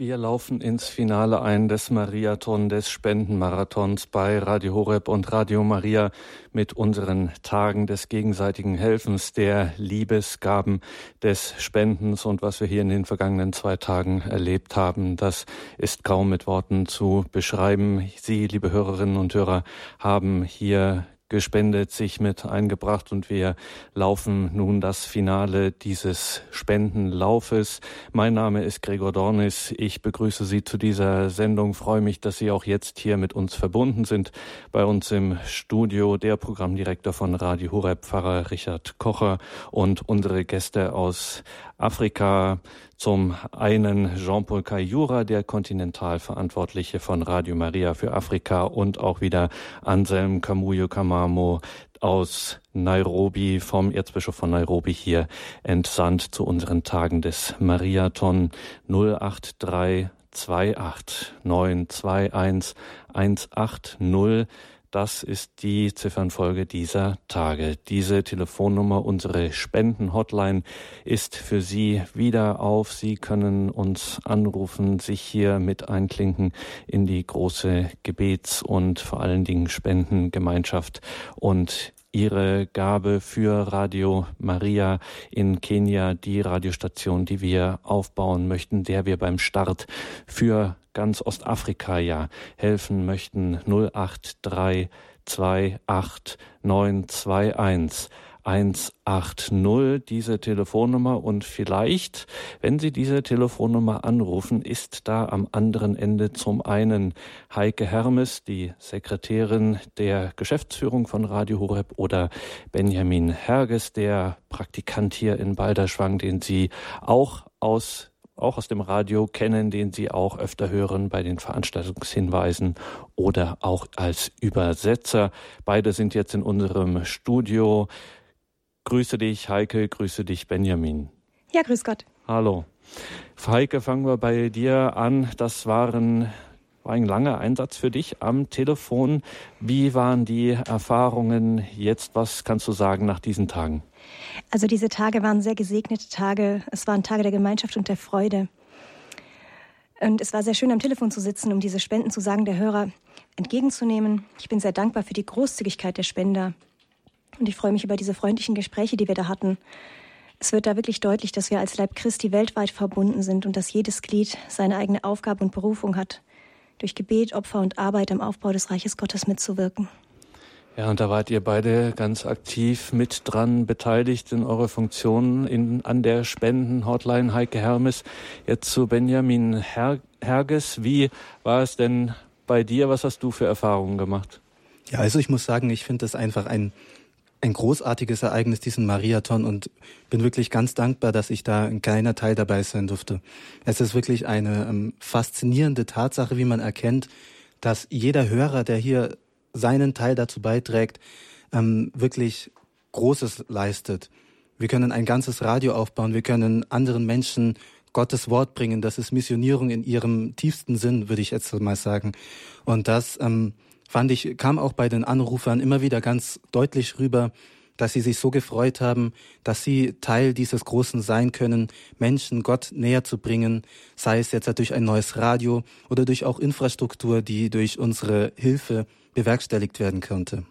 Wir laufen ins Finale ein des Mariathon des Spendenmarathons bei Radio Horeb und Radio Maria mit unseren Tagen des gegenseitigen Helfens, der Liebesgaben des Spendens und was wir hier in den vergangenen zwei Tagen erlebt haben, das ist kaum mit Worten zu beschreiben. Sie, liebe Hörerinnen und Hörer, haben hier gespendet, sich mit eingebracht und wir laufen nun das Finale dieses Spendenlaufes. Mein Name ist Gregor Dornis. Ich begrüße Sie zu dieser Sendung, freue mich, dass Sie auch jetzt hier mit uns verbunden sind. Bei uns im Studio der Programmdirektor von Radio Horeb, Pfarrer Richard Kocher und unsere Gäste aus Afrika. Zum einen Jean-Paul Kayura, der Kontinentalverantwortliche von Radio Maria für Afrika und auch wieder Anselm Kamuyo Kamamo aus Nairobi, vom Erzbischof von Nairobi hier entsandt zu unseren Tagen des Mariathon 083 28 921 180 das ist die Ziffernfolge dieser Tage. Diese Telefonnummer, unsere Spendenhotline, ist für Sie wieder auf. Sie können uns anrufen, sich hier mit einklinken in die große Gebets- und vor allen Dingen Spendengemeinschaft und Ihre Gabe für Radio Maria in Kenia, die Radiostation, die wir aufbauen möchten, der wir beim Start für ganz Ostafrika ja helfen möchten. 083289221 180 diese Telefonnummer und vielleicht, wenn Sie diese Telefonnummer anrufen, ist da am anderen Ende zum einen Heike Hermes, die Sekretärin der Geschäftsführung von Radio Horeb oder Benjamin Herges, der Praktikant hier in Balderschwang, den Sie auch aus auch aus dem Radio kennen, den Sie auch öfter hören bei den Veranstaltungshinweisen oder auch als Übersetzer. Beide sind jetzt in unserem Studio. Grüße dich, Heike, grüße dich, Benjamin. Ja, grüß Gott. Hallo. Heike, fangen wir bei dir an. Das waren war ein langer Einsatz für dich am Telefon. Wie waren die Erfahrungen jetzt? Was kannst du sagen nach diesen Tagen? Also diese Tage waren sehr gesegnete Tage. Es waren Tage der Gemeinschaft und der Freude. Und es war sehr schön, am Telefon zu sitzen, um diese Spenden zu sagen, der Hörer entgegenzunehmen. Ich bin sehr dankbar für die Großzügigkeit der Spender. Und ich freue mich über diese freundlichen Gespräche, die wir da hatten. Es wird da wirklich deutlich, dass wir als Leib Christi weltweit verbunden sind und dass jedes Glied seine eigene Aufgabe und Berufung hat, durch Gebet, Opfer und Arbeit am Aufbau des Reiches Gottes mitzuwirken. Ja, und da wart ihr beide ganz aktiv mit dran beteiligt in eurer Funktion in, an der Spenden-Hotline Heike Hermes. Jetzt zu Benjamin Her Herges. Wie war es denn bei dir? Was hast du für Erfahrungen gemacht? Ja, also ich muss sagen, ich finde das einfach ein, ein großartiges Ereignis, diesen Mariathon und bin wirklich ganz dankbar, dass ich da ein kleiner Teil dabei sein durfte. Es ist wirklich eine ähm, faszinierende Tatsache, wie man erkennt, dass jeder Hörer, der hier seinen Teil dazu beiträgt, ähm, wirklich Großes leistet. Wir können ein ganzes Radio aufbauen, wir können anderen Menschen Gottes Wort bringen. Das ist Missionierung in ihrem tiefsten Sinn, würde ich jetzt mal sagen. Und das ähm, fand ich, kam auch bei den Anrufern immer wieder ganz deutlich rüber, dass sie sich so gefreut haben, dass sie Teil dieses Großen sein können, Menschen Gott näher zu bringen, sei es jetzt durch ein neues Radio oder durch auch Infrastruktur, die durch unsere Hilfe bewerkstelligt werden könnte.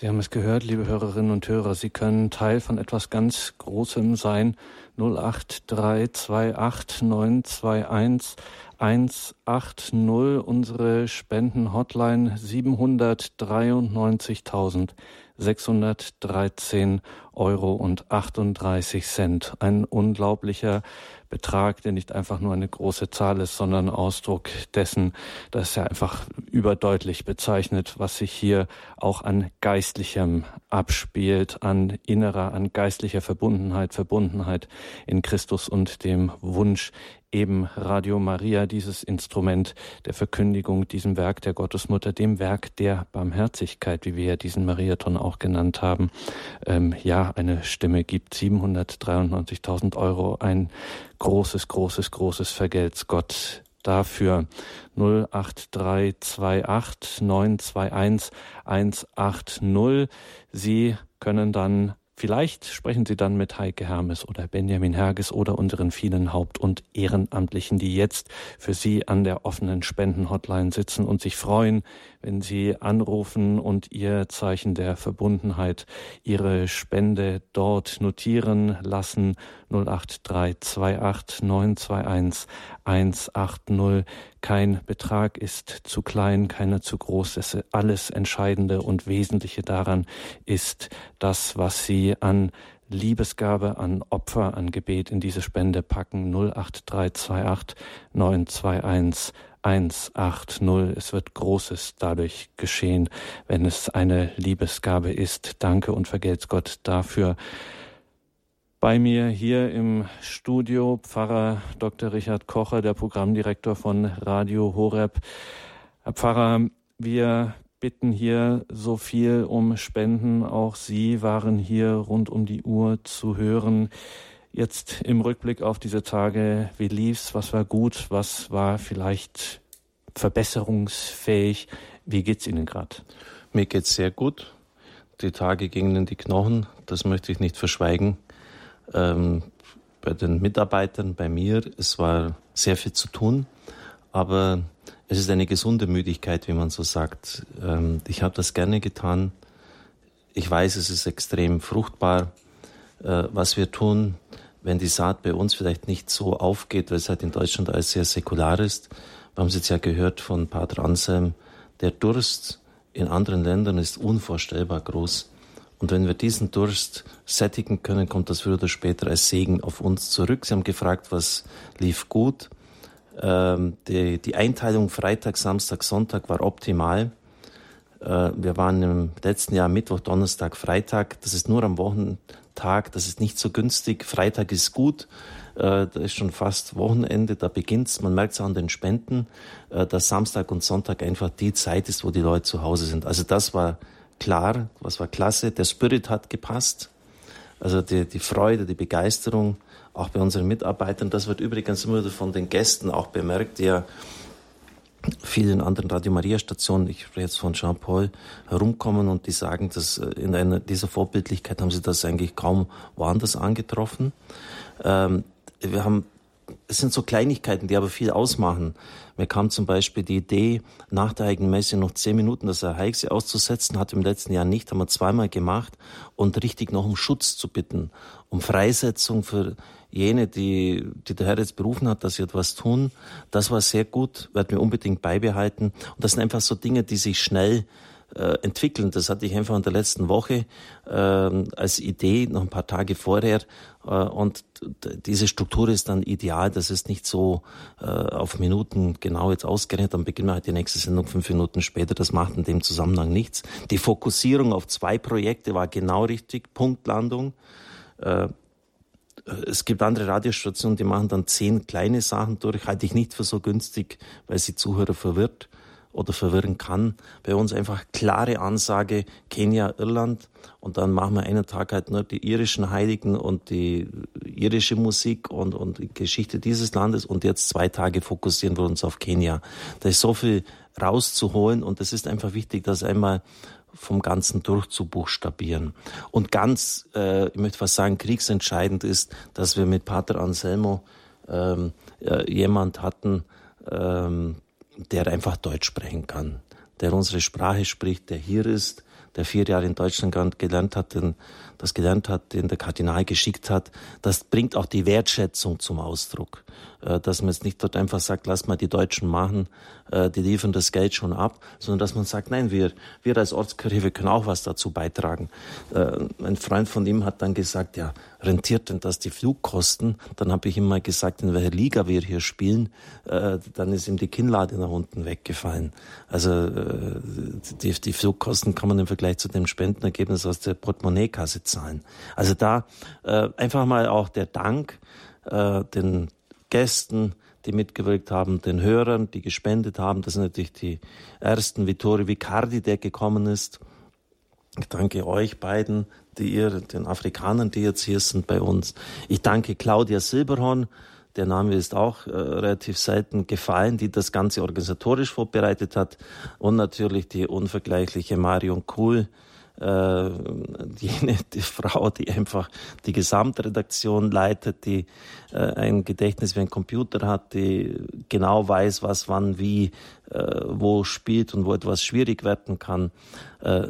Sie haben es gehört, liebe Hörerinnen und Hörer, Sie können Teil von etwas ganz Großem sein. 083289211 180, unsere Spendenhotline 793.613 Euro und 38 Cent. Ein unglaublicher Betrag, der nicht einfach nur eine große Zahl ist, sondern Ausdruck dessen, dass er einfach überdeutlich bezeichnet, was sich hier auch an Geistlichem abspielt, an innerer, an geistlicher Verbundenheit, Verbundenheit in Christus und dem Wunsch, eben Radio Maria, dieses Instrument der Verkündigung, diesem Werk der Gottesmutter, dem Werk der Barmherzigkeit, wie wir ja diesen Mariathon auch genannt haben, ähm, ja, eine Stimme gibt. 793.000 Euro, ein großes, großes, großes Vergelt's Gott dafür 08328 921 180. Sie können dann Vielleicht sprechen Sie dann mit Heike Hermes oder Benjamin Herges oder unseren vielen Haupt- und Ehrenamtlichen, die jetzt für Sie an der offenen Spendenhotline sitzen und sich freuen, wenn Sie anrufen und Ihr Zeichen der Verbundenheit, Ihre Spende dort notieren lassen. 08328 921 180. Kein Betrag ist zu klein, keiner zu groß. Das alles Entscheidende und Wesentliche daran ist das, was Sie an Liebesgabe, an Opfer, an Gebet in diese Spende packen. 08328 921 180. Es wird Großes dadurch geschehen, wenn es eine Liebesgabe ist. Danke und vergelt's Gott dafür. Bei mir hier im Studio Pfarrer Dr. Richard Kocher, der Programmdirektor von Radio Horeb. Herr Pfarrer, wir bitten hier so viel um Spenden. Auch Sie waren hier rund um die Uhr zu hören. Jetzt im Rückblick auf diese Tage, wie lief's? Was war gut? Was war vielleicht verbesserungsfähig? Wie geht's Ihnen gerade? Mir geht's sehr gut. Die Tage gingen in die Knochen. Das möchte ich nicht verschweigen ähm, bei den Mitarbeitern, bei mir. Es war sehr viel zu tun, aber es ist eine gesunde Müdigkeit, wie man so sagt. Ähm, ich habe das gerne getan. Ich weiß, es ist extrem fruchtbar, äh, was wir tun. Wenn die Saat bei uns vielleicht nicht so aufgeht, weil es halt in Deutschland alles sehr säkular ist. Wir haben es jetzt ja gehört von Pater Anselm, der Durst in anderen Ländern ist unvorstellbar groß. Und wenn wir diesen Durst sättigen können, kommt das früher oder später als Segen auf uns zurück. Sie haben gefragt, was lief gut. Ähm, die, die, Einteilung Freitag, Samstag, Sonntag war optimal. Äh, wir waren im letzten Jahr Mittwoch, Donnerstag, Freitag. Das ist nur am Wochentag. Das ist nicht so günstig. Freitag ist gut. Äh, da ist schon fast Wochenende. Da beginnt's. Man merkt es an den Spenden, äh, dass Samstag und Sonntag einfach die Zeit ist, wo die Leute zu Hause sind. Also das war klar, was war klasse. Der Spirit hat gepasst. Also die, die Freude, die Begeisterung, auch bei unseren Mitarbeitern. Das wird übrigens immer von den Gästen auch bemerkt, die ja vielen anderen Radio Maria Stationen, ich spreche jetzt von Jean-Paul, herumkommen und die sagen, dass äh, in einer, dieser Vorbildlichkeit haben sie das eigentlich kaum woanders angetroffen. Ähm, wir haben es sind so Kleinigkeiten, die aber viel ausmachen. Mir kam zum Beispiel die Idee, nach der Heiligen Messe noch zehn Minuten das Heiligste auszusetzen, hat im letzten Jahr nicht, haben wir zweimal gemacht und richtig noch um Schutz zu bitten, um Freisetzung für jene, die, die der Herr jetzt berufen hat, dass sie etwas tun. Das war sehr gut, werden wir unbedingt beibehalten. Und das sind einfach so Dinge, die sich schnell äh, entwickeln. Das hatte ich einfach in der letzten Woche äh, als Idee, noch ein paar Tage vorher. Äh, und diese Struktur ist dann ideal. Das ist nicht so äh, auf Minuten genau jetzt ausgerechnet. Dann beginnen wir halt die nächste Sendung fünf Minuten später. Das macht in dem Zusammenhang nichts. Die Fokussierung auf zwei Projekte war genau richtig. Punktlandung. Äh, es gibt andere Radiostationen, die machen dann zehn kleine Sachen durch. Halte ich nicht für so günstig, weil sie Zuhörer verwirrt oder verwirren kann. Bei uns einfach klare Ansage, Kenia, Irland und dann machen wir einen Tag halt nur die irischen Heiligen und die irische Musik und, und die Geschichte dieses Landes und jetzt zwei Tage fokussieren wir uns auf Kenia. Da ist so viel rauszuholen und es ist einfach wichtig, das einmal vom Ganzen durchzubuchstabieren. Und ganz, äh, ich möchte fast sagen, kriegsentscheidend ist, dass wir mit Pater Anselmo ähm, äh, jemand hatten, ähm, der einfach Deutsch sprechen kann, der unsere Sprache spricht, der hier ist, der vier Jahre in Deutschland gelernt hat, den, das gelernt hat, den der Kardinal geschickt hat, das bringt auch die Wertschätzung zum Ausdruck. Äh, dass man jetzt nicht dort einfach sagt, lass mal die Deutschen machen, äh, die liefern das Geld schon ab, sondern dass man sagt, nein, wir, wir als Ortskirche, können auch was dazu beitragen. Äh, ein Freund von ihm hat dann gesagt, ja, rentiert denn das die Flugkosten? Dann habe ich ihm mal gesagt, in welcher Liga wir hier spielen. Dann ist ihm die Kinnlade nach unten weggefallen. Also die, die Flugkosten kann man im Vergleich zu dem Spendenergebnis aus der Portemonnaie-Kasse zahlen. Also da einfach mal auch der Dank den Gästen, die mitgewirkt haben, den Hörern, die gespendet haben. Das sind natürlich die ersten, Vittorio Vicardi, der gekommen ist. Ich danke euch beiden, die ihr, den Afrikanern, die jetzt hier sind bei uns. Ich danke Claudia Silberhorn, der Name ist auch äh, relativ selten gefallen, die das Ganze organisatorisch vorbereitet hat. Und natürlich die unvergleichliche Marion Kuhl, äh, jene die Frau, die einfach die Gesamtredaktion leitet, die äh, ein Gedächtnis wie ein Computer hat, die genau weiß, was wann wie äh, wo spielt und wo etwas schwierig werden kann. Äh,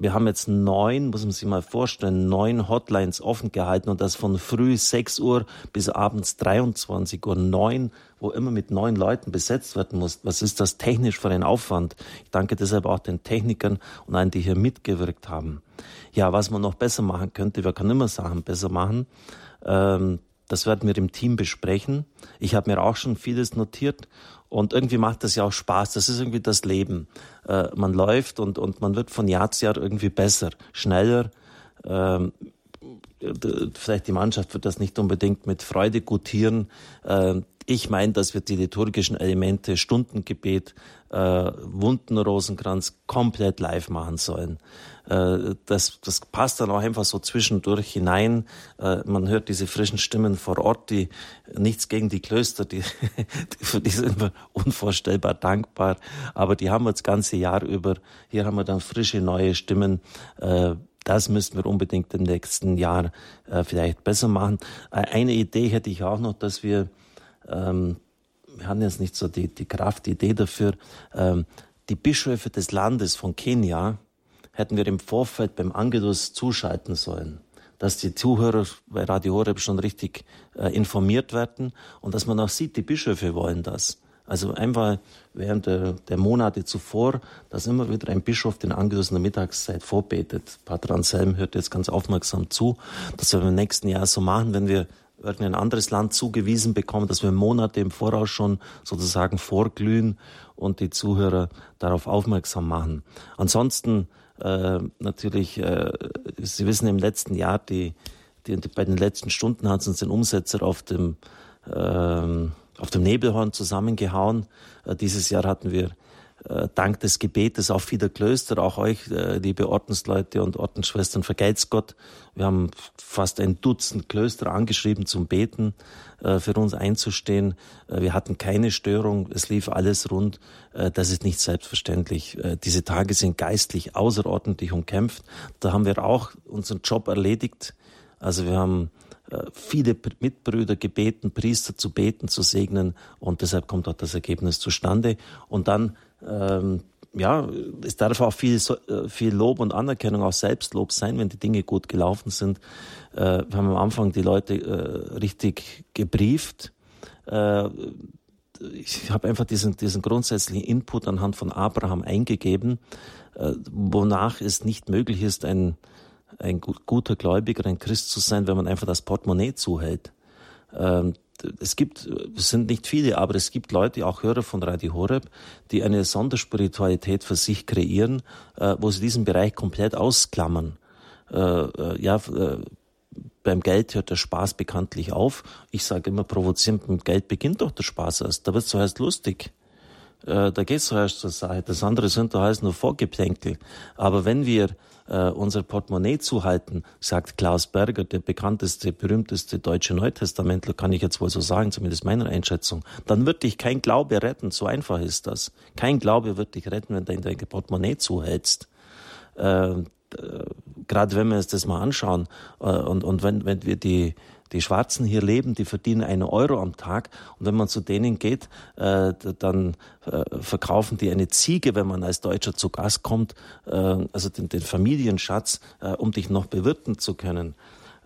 wir haben jetzt neun, muss man sich mal vorstellen, neun Hotlines offen gehalten und das von früh 6 Uhr bis abends 23 Uhr. Neun, wo immer mit neun Leuten besetzt werden muss. Was ist das technisch für ein Aufwand? Ich danke deshalb auch den Technikern und allen, die hier mitgewirkt haben. Ja, was man noch besser machen könnte, wir können immer Sachen besser machen. Ähm, das werden wir im Team besprechen. Ich habe mir auch schon vieles notiert und irgendwie macht das ja auch Spaß. Das ist irgendwie das Leben. Äh, man läuft und, und man wird von Jahr zu Jahr irgendwie besser, schneller. Ähm, vielleicht die Mannschaft wird das nicht unbedingt mit Freude gutieren. Äh, ich meine, dass wir die liturgischen Elemente, Stundengebet, äh, Wundenrosenkranz komplett live machen sollen. Äh, das, das passt dann auch einfach so zwischendurch hinein. Äh, man hört diese frischen Stimmen vor Ort, die nichts gegen die Klöster, die, für die sind wir unvorstellbar dankbar. Aber die haben wir das ganze Jahr über. Hier haben wir dann frische neue Stimmen. Äh, das müssen wir unbedingt im nächsten Jahr vielleicht besser machen. Eine Idee hätte ich auch noch, dass wir, ähm, wir haben jetzt nicht so die, die Kraft, die Idee dafür, ähm, die Bischöfe des Landes von Kenia, hätten wir im Vorfeld beim Angelus zuschalten sollen, dass die Zuhörer bei Radio Horeb schon richtig äh, informiert werden und dass man auch sieht, die Bischöfe wollen das. Also einfach während der, der, Monate zuvor, dass immer wieder ein Bischof den Angelus in der Mittagszeit vorbetet. Pater Anselm hört jetzt ganz aufmerksam zu. Das werden wir im nächsten Jahr so machen, wenn wir irgendein anderes Land zugewiesen bekommen, dass wir Monate im Voraus schon sozusagen vorglühen und die Zuhörer darauf aufmerksam machen. Ansonsten äh, natürlich, äh, Sie wissen, im letzten Jahr, die, die, bei den letzten Stunden hat uns den Umsetzer auf dem, äh, auf dem Nebelhorn zusammengehauen. Äh, dieses Jahr hatten wir dank des Gebetes auch vieler Klöster, auch euch, äh, liebe Ordensleute und Ordensschwestern, vergeht's Gott. Wir haben fast ein Dutzend Klöster angeschrieben zum Beten, äh, für uns einzustehen. Wir hatten keine Störung, es lief alles rund. Das ist nicht selbstverständlich. Diese Tage sind geistlich außerordentlich umkämpft. Da haben wir auch unseren Job erledigt. Also wir haben viele Mitbrüder gebeten, Priester zu beten, zu segnen und deshalb kommt auch das Ergebnis zustande. Und dann ähm, ja, es darf auch viel, äh, viel Lob und Anerkennung, auch Selbstlob sein, wenn die Dinge gut gelaufen sind. Äh, wir haben am Anfang die Leute äh, richtig gebrieft. Äh, ich habe einfach diesen, diesen grundsätzlichen Input anhand von Abraham eingegeben, äh, wonach es nicht möglich ist, ein, ein guter Gläubiger, ein Christ zu sein, wenn man einfach das Portemonnaie zuhält. Es gibt, es sind nicht viele, aber es gibt Leute, auch Hörer von Radio Horeb, die eine Sonderspiritualität für sich kreieren, äh, wo sie diesen Bereich komplett ausklammern. Äh, äh, ja, äh, beim Geld hört der Spaß bekanntlich auf. Ich sage immer provozierend, mit Geld beginnt doch der Spaß erst. Da wird es zuerst lustig. Äh, da geht es zuerst zur Sache. Das andere sind da heißt nur Vorgeplänkel. Aber wenn wir äh, unser Portemonnaie zuhalten, sagt Klaus Berger, der bekannteste, berühmteste deutsche Neutestamentler, kann ich jetzt wohl so sagen, zumindest meiner Einschätzung, dann wird dich kein Glaube retten. So einfach ist das. Kein Glaube wird dich retten, wenn du dein Portemonnaie zuhältst. Äh, äh, Gerade wenn wir uns das mal anschauen äh, und, und wenn, wenn wir die die Schwarzen hier leben, die verdienen einen Euro am Tag. Und wenn man zu denen geht, äh, dann äh, verkaufen die eine Ziege, wenn man als Deutscher zu Gast kommt, äh, also den, den Familienschatz, äh, um dich noch bewirten zu können.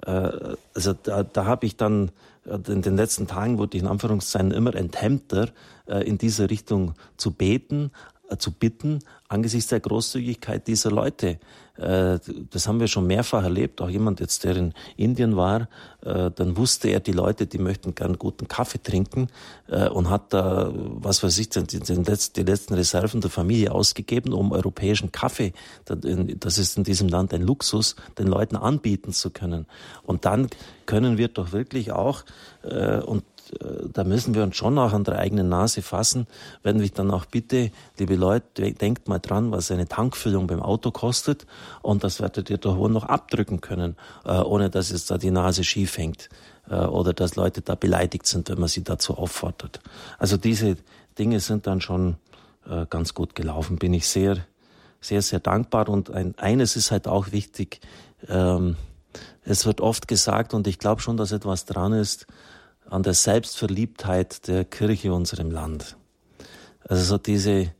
Äh, also da, da habe ich dann äh, in den letzten Tagen wurde ich in Anführungszeichen immer enthemmter, in diese Richtung zu beten, zu bitten, angesichts der Großzügigkeit dieser Leute. Äh, das haben wir schon mehrfach erlebt. Auch jemand jetzt, der in Indien war, äh, dann wusste er, die Leute, die möchten gern guten Kaffee trinken äh, und hat da, was weiß ich, die letzten Reserven der Familie ausgegeben, um europäischen Kaffee, das ist in diesem Land ein Luxus, den Leuten anbieten zu können. Und dann können wir doch wirklich auch, und da müssen wir uns schon auch an der eigenen Nase fassen, wenn ich dann auch bitte, liebe Leute, denkt mal dran, was eine Tankfüllung beim Auto kostet und das werdet ihr doch wohl noch abdrücken können, äh, ohne dass jetzt da die Nase schief hängt äh, oder dass Leute da beleidigt sind, wenn man sie dazu auffordert. Also diese Dinge sind dann schon äh, ganz gut gelaufen, bin ich sehr, sehr, sehr dankbar. Und ein, eines ist halt auch wichtig. Ähm, es wird oft gesagt, und ich glaube schon, dass etwas dran ist, an der Selbstverliebtheit der Kirche in unserem Land. Also so diese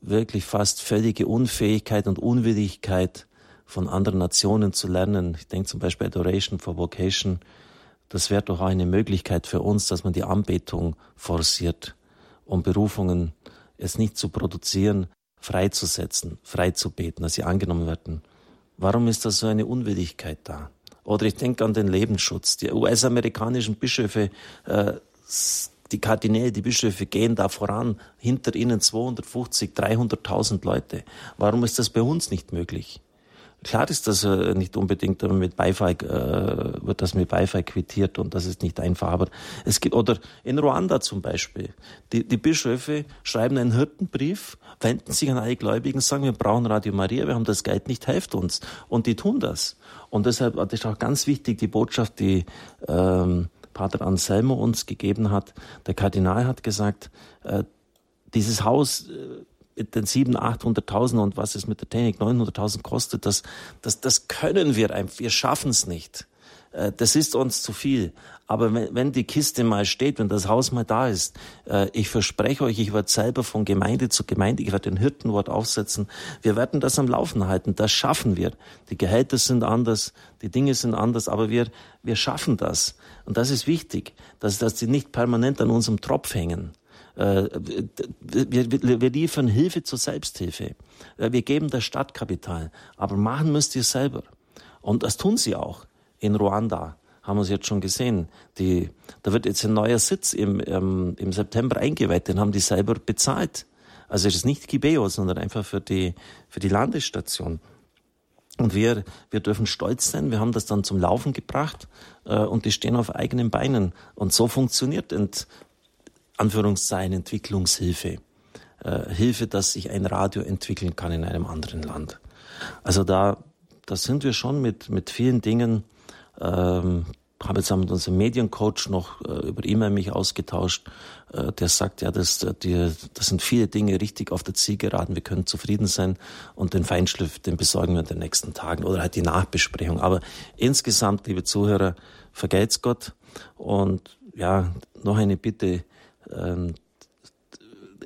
wirklich fast völlige Unfähigkeit und Unwilligkeit von anderen Nationen zu lernen. Ich denke zum Beispiel Adoration for Vocation. Das wäre doch auch eine Möglichkeit für uns, dass man die Anbetung forciert, um Berufungen es nicht zu produzieren, freizusetzen, frei zu beten, dass sie angenommen werden. Warum ist da so eine Unwilligkeit da? Oder ich denke an den Lebensschutz. Die US-amerikanischen Bischöfe, äh, die Kardinäle, die Bischöfe gehen da voran, hinter ihnen 250, 300.000 Leute. Warum ist das bei uns nicht möglich? Klar ist das äh, nicht unbedingt mit Beifall, äh, wird das mit Beifall quittiert und das ist nicht einfach. Aber es gibt, oder in Ruanda zum Beispiel, die, die Bischöfe schreiben einen Hirtenbrief, wenden sich an alle Gläubigen, sagen, wir brauchen Radio Maria, wir haben das Geld nicht, helft uns. Und die tun das. Und deshalb das ist auch ganz wichtig, die Botschaft, die ähm, Pater Anselmo uns gegeben hat. Der Kardinal hat gesagt, äh, dieses Haus, äh, mit den 700.000, 800.000 und was es mit der Technik 900.000 kostet, das, das, das können wir einfach, wir schaffen es nicht. Äh, das ist uns zu viel. Aber wenn, wenn die Kiste mal steht, wenn das Haus mal da ist, äh, ich verspreche euch, ich werde selber von Gemeinde zu Gemeinde, ich werde den Hirtenwort aufsetzen. Wir werden das am Laufen halten. Das schaffen wir. Die Gehälter sind anders, die Dinge sind anders, aber wir, wir schaffen das. Und das ist wichtig, dass, dass die nicht permanent an unserem Tropf hängen. Äh, wir, wir, liefern Hilfe zur Selbsthilfe. Äh, wir geben das Stadtkapital. Aber machen müsst ihr selber. Und das tun sie auch. In Ruanda haben wir es jetzt schon gesehen. Die, da wird jetzt ein neuer Sitz im, ähm, im September eingeweiht. Den haben die selber bezahlt. Also es ist nicht Kibeo, sondern einfach für die, für die Landesstation. Und wir, wir dürfen stolz sein. Wir haben das dann zum Laufen gebracht äh, und die stehen auf eigenen Beinen. Und so funktioniert und Anführungszeichen Entwicklungshilfe. Äh, Hilfe, dass sich ein Radio entwickeln kann in einem anderen Land. Also da, da sind wir schon mit, mit vielen Dingen, ähm, habe jetzt mit unserem Mediencoach noch äh, über E-Mail mich ausgetauscht, äh, der sagt, ja, das, äh, die, das sind viele Dinge richtig auf der Zielgeraden, wir können zufrieden sein und den Feinschliff, den besorgen wir in den nächsten Tagen oder halt die Nachbesprechung. Aber insgesamt, liebe Zuhörer, vergelt's Gott und ja, noch eine Bitte, ähm,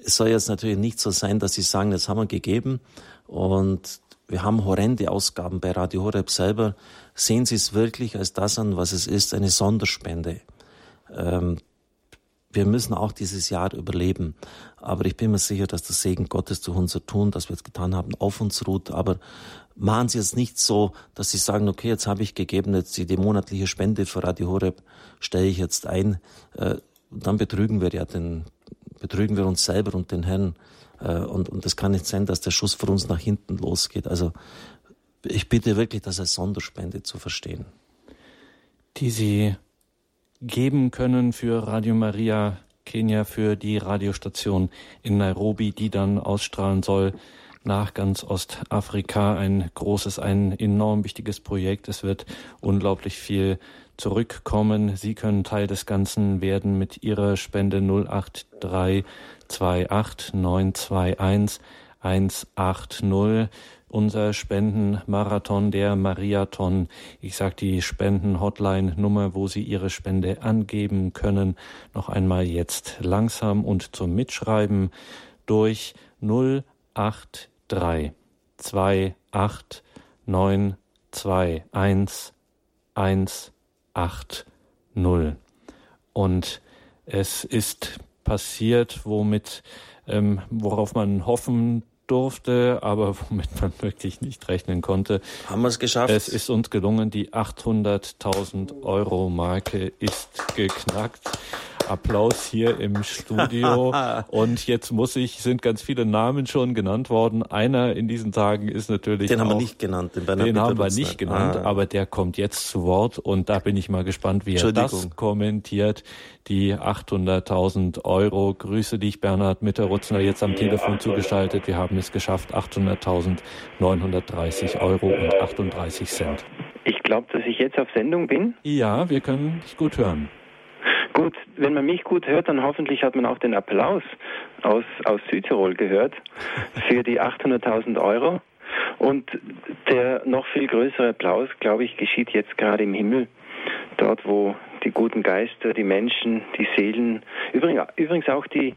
es soll jetzt natürlich nicht so sein, dass Sie sagen, das haben wir gegeben und wir haben horrende Ausgaben bei Radio Horeb selber. Sehen Sie es wirklich als das an, was es ist, eine Sonderspende. Ähm, wir müssen auch dieses Jahr überleben. Aber ich bin mir sicher, dass der Segen Gottes durch unser Tun, das wir jetzt getan haben, auf uns ruht. Aber machen Sie jetzt nicht so, dass Sie sagen, okay, jetzt habe ich gegeben, jetzt die, die monatliche Spende für Radio Horeb stelle ich jetzt ein. Äh, dann betrügen wir ja den, betrügen wir uns selber und den Herrn. Äh, und, und das kann nicht sein, dass der Schuss für uns nach hinten losgeht. Also ich bitte wirklich, das als Sonderspende zu verstehen. Die Sie geben können für Radio Maria Kenia, für die Radiostation in Nairobi, die dann ausstrahlen soll nach ganz Ostafrika. Ein großes, ein enorm wichtiges Projekt. Es wird unglaublich viel zurückkommen. Sie können Teil des Ganzen werden mit Ihrer Spende 08328 921 180. Unser Spendenmarathon, der Mariathon. Ich sage die Spenden-Hotline-Nummer, wo Sie Ihre Spende angeben können. Noch einmal jetzt langsam und zum Mitschreiben durch 083 28 921 180 8-0. Und es ist passiert, womit, ähm, worauf man hoffen durfte, aber womit man wirklich nicht rechnen konnte. Haben wir es geschafft? Es ist uns gelungen, die 800.000 Euro Marke ist geknackt. Applaus hier im Studio. Und jetzt muss ich, sind ganz viele Namen schon genannt worden. Einer in diesen Tagen ist natürlich. Den haben wir nicht genannt, den, den haben wir nicht genannt, ah. aber der kommt jetzt zu Wort und da bin ich mal gespannt, wie er das kommentiert. Die 800.000 Euro. Grüße dich, Bernhard Mitterrutzner, jetzt am Telefon zugeschaltet. Wir haben es geschafft. 800.930 Euro und 38 Cent. Ich glaube, dass ich jetzt auf Sendung bin. Ja, wir können dich gut hören. Gut, wenn man mich gut hört, dann hoffentlich hat man auch den Applaus. aus, aus Südtirol gehört für die 800.000 Euro. Und der noch viel größere Applaus, glaube ich, geschieht jetzt gerade im Himmel, dort wo die guten Geister, die Menschen, die Seelen, übrigens auch die,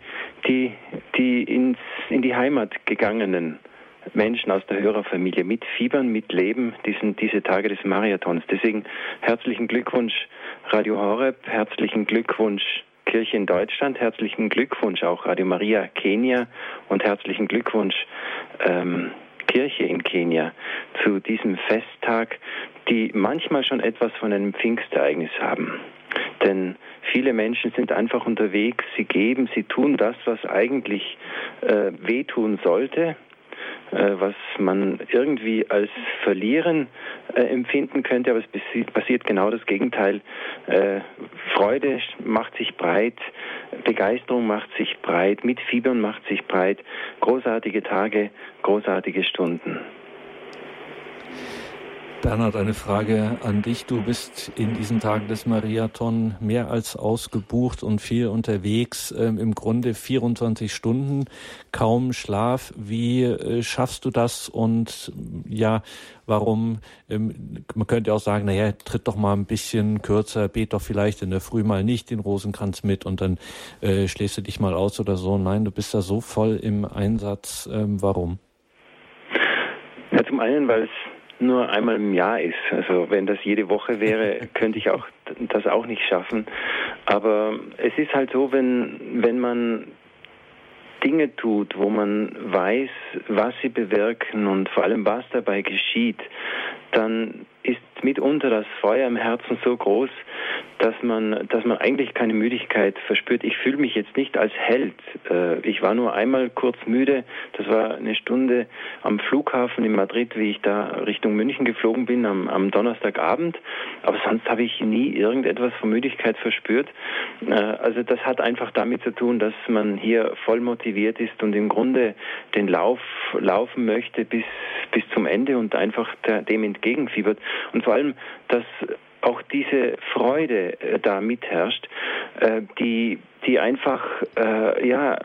die, die ins, in die Heimat gegangenen Menschen aus der Hörerfamilie mitfiebern, mitleben, diesen, diese Tage des Marathons. Deswegen herzlichen Glückwunsch Radio Horeb, herzlichen Glückwunsch Kirche in Deutschland, herzlichen Glückwunsch auch Radio Maria Kenia und herzlichen Glückwunsch ähm, Kirche in Kenia zu diesem Festtag, die manchmal schon etwas von einem Pfingstereignis haben. Denn viele Menschen sind einfach unterwegs, sie geben, sie tun das, was eigentlich äh, wehtun sollte, was man irgendwie als Verlieren äh, empfinden könnte, aber es passiert genau das Gegenteil. Äh, Freude macht sich breit, Begeisterung macht sich breit, Mitfiebern macht sich breit, großartige Tage, großartige Stunden. Bernhard, eine Frage an dich. Du bist in diesen Tagen des Mariathon mehr als ausgebucht und viel unterwegs. Ähm, Im Grunde 24 Stunden, kaum Schlaf. Wie äh, schaffst du das? Und ja, warum? Ähm, man könnte auch sagen, naja, tritt doch mal ein bisschen kürzer, bet doch vielleicht in der Früh mal nicht den Rosenkranz mit und dann äh, schläfst du dich mal aus oder so. Nein, du bist da so voll im Einsatz. Ähm, warum? Ja, zum einen, weil es nur einmal im Jahr ist. Also wenn das jede Woche wäre, könnte ich auch das auch nicht schaffen. Aber es ist halt so, wenn, wenn man Dinge tut, wo man weiß, was sie bewirken und vor allem was dabei geschieht, dann ist mitunter das Feuer im Herzen so groß, dass man, dass man eigentlich keine Müdigkeit verspürt. Ich fühle mich jetzt nicht als Held. Äh, ich war nur einmal kurz müde. Das war eine Stunde am Flughafen in Madrid, wie ich da Richtung München geflogen bin am, am Donnerstagabend. Aber sonst habe ich nie irgendetwas von Müdigkeit verspürt. Äh, also das hat einfach damit zu tun, dass man hier voll motiviert ist und im Grunde den Lauf laufen möchte bis, bis zum Ende und einfach dem entgegenfiebert. Und vor allem, dass auch diese Freude äh, da mitherrscht, äh, die, die einfach, äh, ja,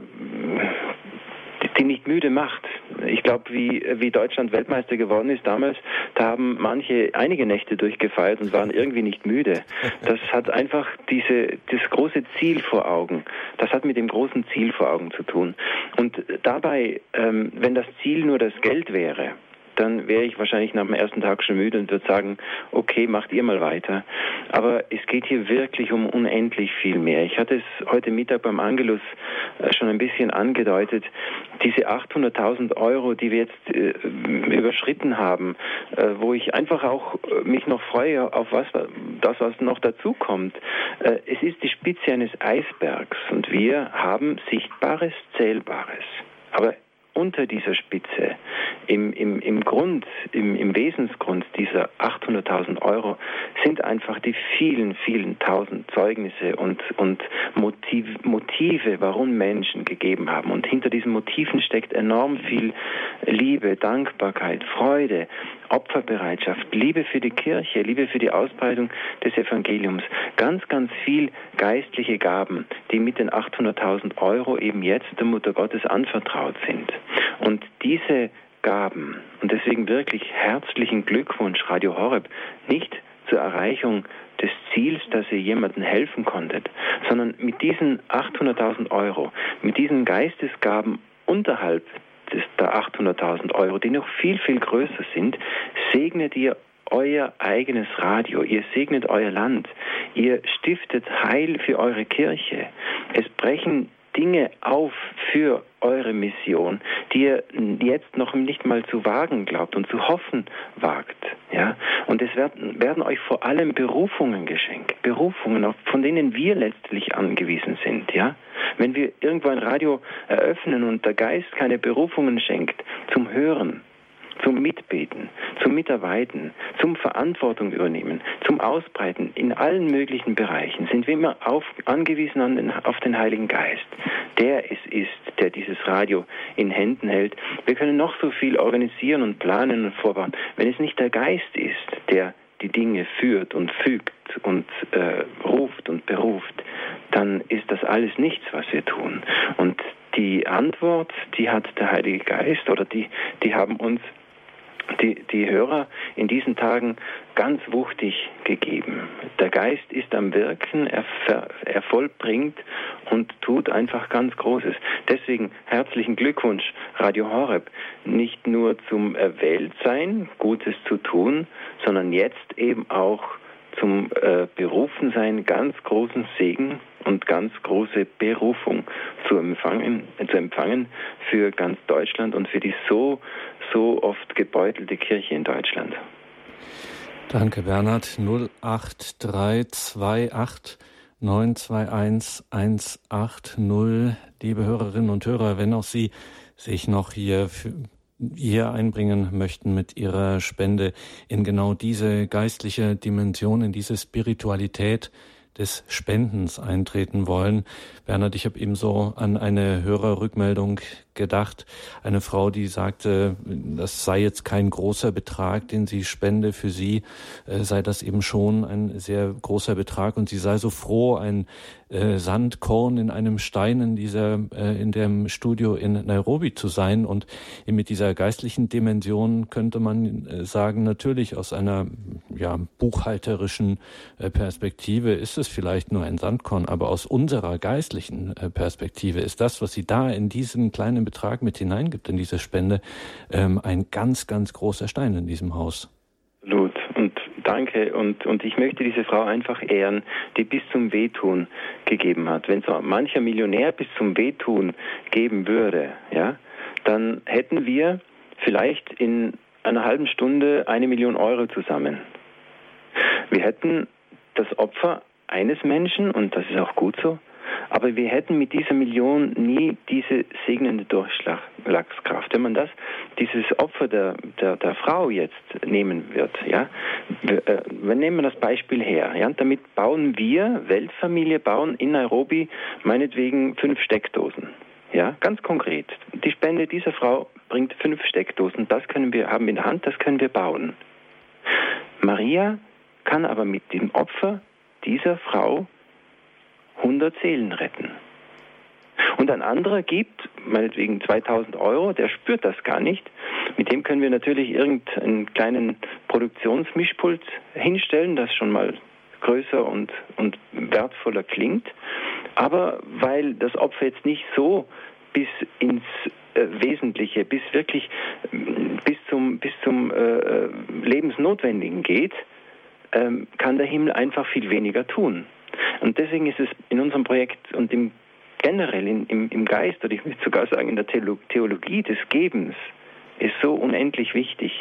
die nicht müde macht. Ich glaube, wie, wie Deutschland Weltmeister geworden ist damals, da haben manche einige Nächte durchgefeiert und waren irgendwie nicht müde. Das hat einfach diese, das große Ziel vor Augen. Das hat mit dem großen Ziel vor Augen zu tun. Und dabei, ähm, wenn das Ziel nur das Geld wäre, dann wäre ich wahrscheinlich nach dem ersten Tag schon müde und würde sagen, okay, macht ihr mal weiter. Aber es geht hier wirklich um unendlich viel mehr. Ich hatte es heute Mittag beim Angelus äh, schon ein bisschen angedeutet. Diese 800.000 Euro, die wir jetzt äh, überschritten haben, äh, wo ich einfach auch äh, mich noch freue auf was, das, was noch dazukommt. Äh, es ist die Spitze eines Eisbergs und wir haben Sichtbares, Zählbares. Aber unter dieser Spitze, im, im, im Grund, im, im Wesensgrund dieser 800.000 Euro, sind einfach die vielen, vielen tausend Zeugnisse und, und Motiv, Motive, warum Menschen gegeben haben. Und hinter diesen Motiven steckt enorm viel Liebe, Dankbarkeit, Freude, Opferbereitschaft, Liebe für die Kirche, Liebe für die Ausbreitung des Evangeliums. Ganz, ganz viel geistliche Gaben, die mit den 800.000 Euro eben jetzt der Mutter Gottes anvertraut sind. Und diese Gaben, und deswegen wirklich herzlichen Glückwunsch, Radio Horeb, nicht zur Erreichung des Ziels, dass ihr jemandem helfen konntet, sondern mit diesen 800.000 Euro, mit diesen Geistesgaben unterhalb der 800.000 Euro, die noch viel, viel größer sind, segnet ihr euer eigenes Radio, ihr segnet euer Land, ihr stiftet Heil für eure Kirche. Es brechen Dinge auf für eure Mission, die ihr jetzt noch nicht mal zu wagen glaubt und zu hoffen wagt. Ja? Und es werden, werden euch vor allem Berufungen geschenkt, Berufungen, von denen wir letztlich angewiesen sind. Ja? Wenn wir irgendwo ein Radio eröffnen und der Geist keine Berufungen schenkt zum Hören, zum Mitbeten, zum Mitarbeiten, zum Verantwortung übernehmen, zum Ausbreiten in allen möglichen Bereichen sind wir immer auf, angewiesen an den, auf den Heiligen Geist. Der es ist, der dieses Radio in Händen hält. Wir können noch so viel organisieren und planen und vorbauen. Wenn es nicht der Geist ist, der die Dinge führt und fügt und äh, ruft und beruft, dann ist das alles nichts, was wir tun. Und die Antwort, die hat der Heilige Geist oder die, die haben uns die, die Hörer in diesen Tagen ganz wuchtig gegeben. Der Geist ist am Wirken, er, er vollbringt und tut einfach ganz Großes. Deswegen herzlichen Glückwunsch, Radio Horeb, nicht nur zum Erwähltsein, Gutes zu tun, sondern jetzt eben auch zum äh, Berufensein ganz großen Segen und ganz große Berufung zu empfangen, zu empfangen für ganz Deutschland und für die so, so oft gebeutelte Kirche in Deutschland. Danke, Bernhard. 08328 921 180. Liebe Hörerinnen und Hörer, wenn auch Sie sich noch hier für, hier einbringen möchten mit ihrer Spende in genau diese geistliche Dimension, in diese Spiritualität, des Spendens eintreten wollen. Bernhard, ich habe eben so an eine Hörerrückmeldung gedacht. Eine Frau, die sagte, das sei jetzt kein großer Betrag, den sie spende. Für sie äh, sei das eben schon ein sehr großer Betrag und sie sei so froh, ein äh, Sandkorn in einem Stein in dieser, äh, in dem Studio in Nairobi zu sein. Und mit dieser geistlichen Dimension könnte man äh, sagen, natürlich aus einer ja, buchhalterischen äh, Perspektive ist es vielleicht nur ein Sandkorn, aber aus unserer geistlichen äh, Perspektive ist das, was sie da in diesen kleinen Betrag mit hineingibt, in diese Spende, ähm, ein ganz, ganz großer Stein in diesem Haus. Absolut. Und danke. Und, und ich möchte diese Frau einfach ehren, die bis zum Wehtun gegeben hat. Wenn so mancher Millionär bis zum Wehtun geben würde, ja, dann hätten wir vielleicht in einer halben Stunde eine Million Euro zusammen. Wir hätten das Opfer eines Menschen, und das ist auch gut so, aber wir hätten mit dieser Million nie diese segnende Durchschlagskraft. Wenn man das, dieses Opfer der, der, der Frau jetzt nehmen wird, ja, wir, äh, wir nehmen das Beispiel her, ja, damit bauen wir, Weltfamilie, bauen in Nairobi meinetwegen fünf Steckdosen. Ja, ganz konkret. Die Spende dieser Frau bringt fünf Steckdosen. Das können wir haben in der Hand, das können wir bauen. Maria kann aber mit dem Opfer dieser Frau 100 Seelen retten. Und ein anderer gibt, meinetwegen 2000 Euro, der spürt das gar nicht. Mit dem können wir natürlich irgendeinen kleinen Produktionsmischpult hinstellen, das schon mal größer und, und wertvoller klingt. Aber weil das Opfer jetzt nicht so bis ins äh, Wesentliche, bis wirklich bis zum, bis zum äh, äh Lebensnotwendigen geht, ähm, kann der Himmel einfach viel weniger tun. Und deswegen ist es in unserem Projekt und im generell in, im, im Geist, oder ich würde sogar sagen in der Theologie des Gebens, ist so unendlich wichtig,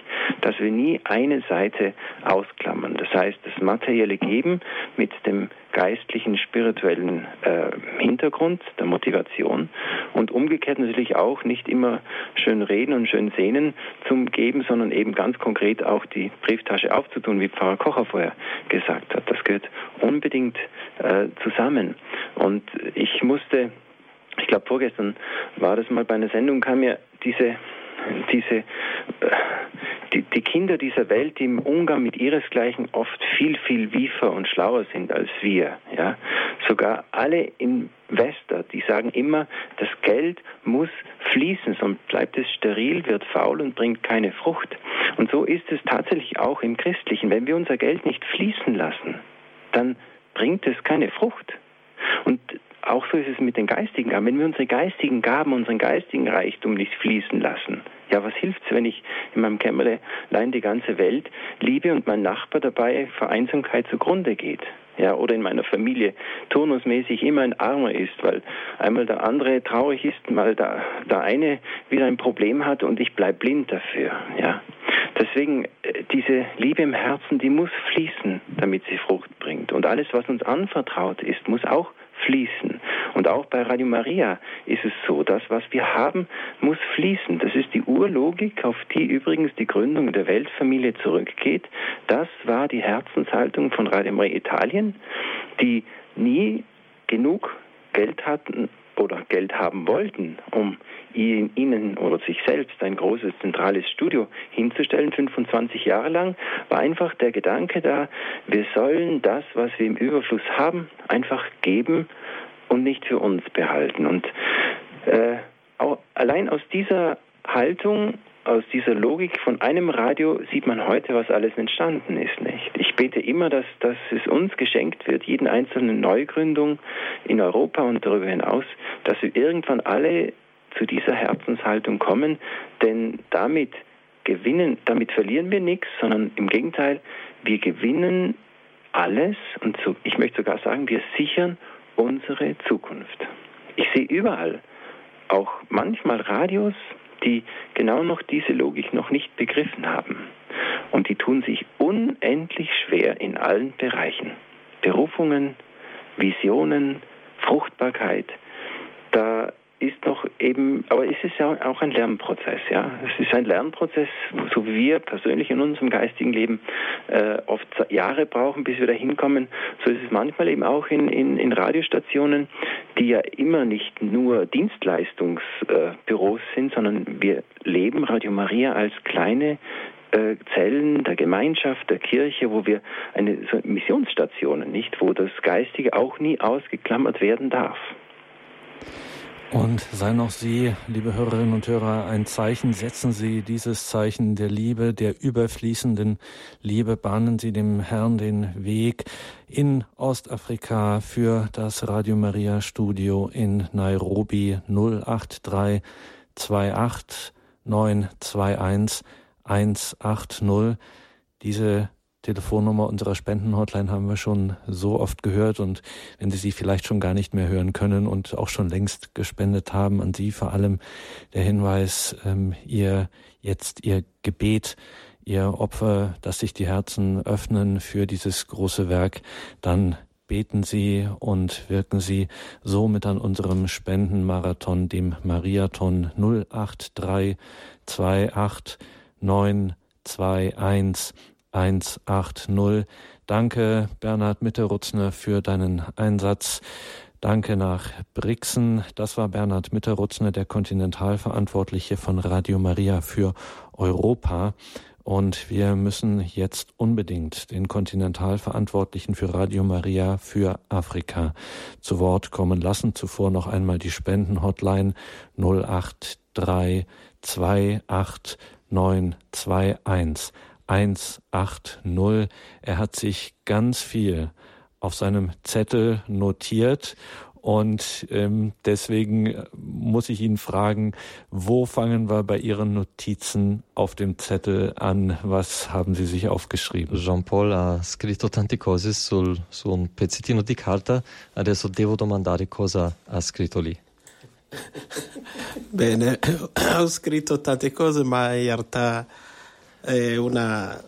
dass wir nie eine Seite ausklammern. Das heißt, das materielle Geben mit dem geistlichen, spirituellen äh, Hintergrund, der Motivation und umgekehrt natürlich auch nicht immer schön reden und schön sehnen zum Geben, sondern eben ganz konkret auch die Brieftasche aufzutun, wie Pfarrer Kocher vorher gesagt hat. Das gehört unbedingt äh, zusammen. Und ich musste, ich glaube vorgestern war das mal bei einer Sendung, kam mir diese diese, äh, die, die, Kinder dieser Welt, die im Umgang mit ihresgleichen oft viel, viel wiefer und schlauer sind als wir. Ja? Sogar alle Investor, die sagen immer, das Geld muss fließen, sonst bleibt es steril, wird faul und bringt keine Frucht. Und so ist es tatsächlich auch im Christlichen. Wenn wir unser Geld nicht fließen lassen, dann bringt es keine Frucht. Und auch so ist es mit den geistigen Gaben. Wenn wir unsere geistigen Gaben, unseren geistigen Reichtum nicht fließen lassen, ja, was hilft's, wenn ich in meinem Kämmerlein die ganze Welt liebe und mein Nachbar dabei vor Einsamkeit zugrunde geht? Ja, oder in meiner Familie turnusmäßig immer ein Armer ist, weil einmal der andere traurig ist, mal der, der eine wieder ein Problem hat und ich bleib blind dafür. Ja. Deswegen, äh, diese Liebe im Herzen, die muss fließen, damit sie Frucht bringt. Und alles, was uns anvertraut ist, muss auch fließen. Und auch bei Radio Maria ist es so, dass was wir haben, muss fließen. Das ist die Urlogik, auf die übrigens die Gründung der Weltfamilie zurückgeht. Das war die Herzenshaltung von Radio Maria Italien, die nie genug Geld hatten oder Geld haben wollten, um ihnen oder sich selbst ein großes zentrales Studio hinzustellen, 25 Jahre lang, war einfach der Gedanke da, wir sollen das, was wir im Überfluss haben, einfach geben und nicht für uns behalten. Und Äh, allein aus dieser Haltung aus dieser Logik von einem Radio sieht man heute, was alles entstanden ist, nicht? Ich bete immer, dass, dass es uns geschenkt wird, jeden einzelnen Neugründung in Europa und darüber hinaus, dass wir irgendwann alle zu dieser Herzenshaltung kommen, denn damit gewinnen, damit verlieren wir nichts, sondern im Gegenteil, wir gewinnen alles und so, ich möchte sogar sagen, wir sichern unsere Zukunft. Ich sehe überall, auch manchmal Radios, die genau noch diese Logik noch nicht begriffen haben. Und die tun sich unendlich schwer in allen Bereichen. Berufungen, Visionen, Fruchtbarkeit. Da ist noch eben, aber es ist ja auch ein Lernprozess, ja. Es ist ein Lernprozess, so wie wir persönlich in unserem geistigen Leben äh, oft Jahre brauchen, bis wir da hinkommen. So ist es manchmal eben auch in, in, in Radiostationen, die ja immer nicht nur Dienstleistungsbüros äh, sind, sondern wir leben Radio Maria als kleine äh, Zellen der Gemeinschaft, der Kirche, wo wir eine so Missionsstationen, nicht, wo das Geistige auch nie ausgeklammert werden darf. Und seien auch Sie, liebe Hörerinnen und Hörer, ein Zeichen. Setzen Sie dieses Zeichen der Liebe, der überfließenden Liebe. Bahnen Sie dem Herrn den Weg in Ostafrika für das Radio Maria Studio in Nairobi 083 28 921 180. Diese Telefonnummer unserer Spendenhotline haben wir schon so oft gehört und wenn Sie sie vielleicht schon gar nicht mehr hören können und auch schon längst gespendet haben, an Sie vor allem der Hinweis, ähm, Ihr jetzt Ihr Gebet, Ihr Opfer, dass sich die Herzen öffnen für dieses große Werk, dann beten Sie und wirken Sie somit an unserem Spendenmarathon, dem Mariathon 083 28 921 180. Danke, Bernhard Mitterutzner, für deinen Einsatz. Danke nach Brixen. Das war Bernhard Mitterutzner, der Kontinentalverantwortliche von Radio Maria für Europa. Und wir müssen jetzt unbedingt den Kontinentalverantwortlichen für Radio Maria für Afrika zu Wort kommen lassen. Zuvor noch einmal die Spendenhotline 083 28 921. 180. Er hat sich ganz viel auf seinem Zettel notiert und ähm, deswegen muss ich ihn fragen, wo fangen wir bei Ihren Notizen auf dem Zettel an? Was haben Sie sich aufgeschrieben? Jean-Paul ha scritto tante cose sul, su un pezzettino di carta, adesso devo domandare cosa ha scritto lì. Bene, ho scritto tante cose, ma in realtà è una,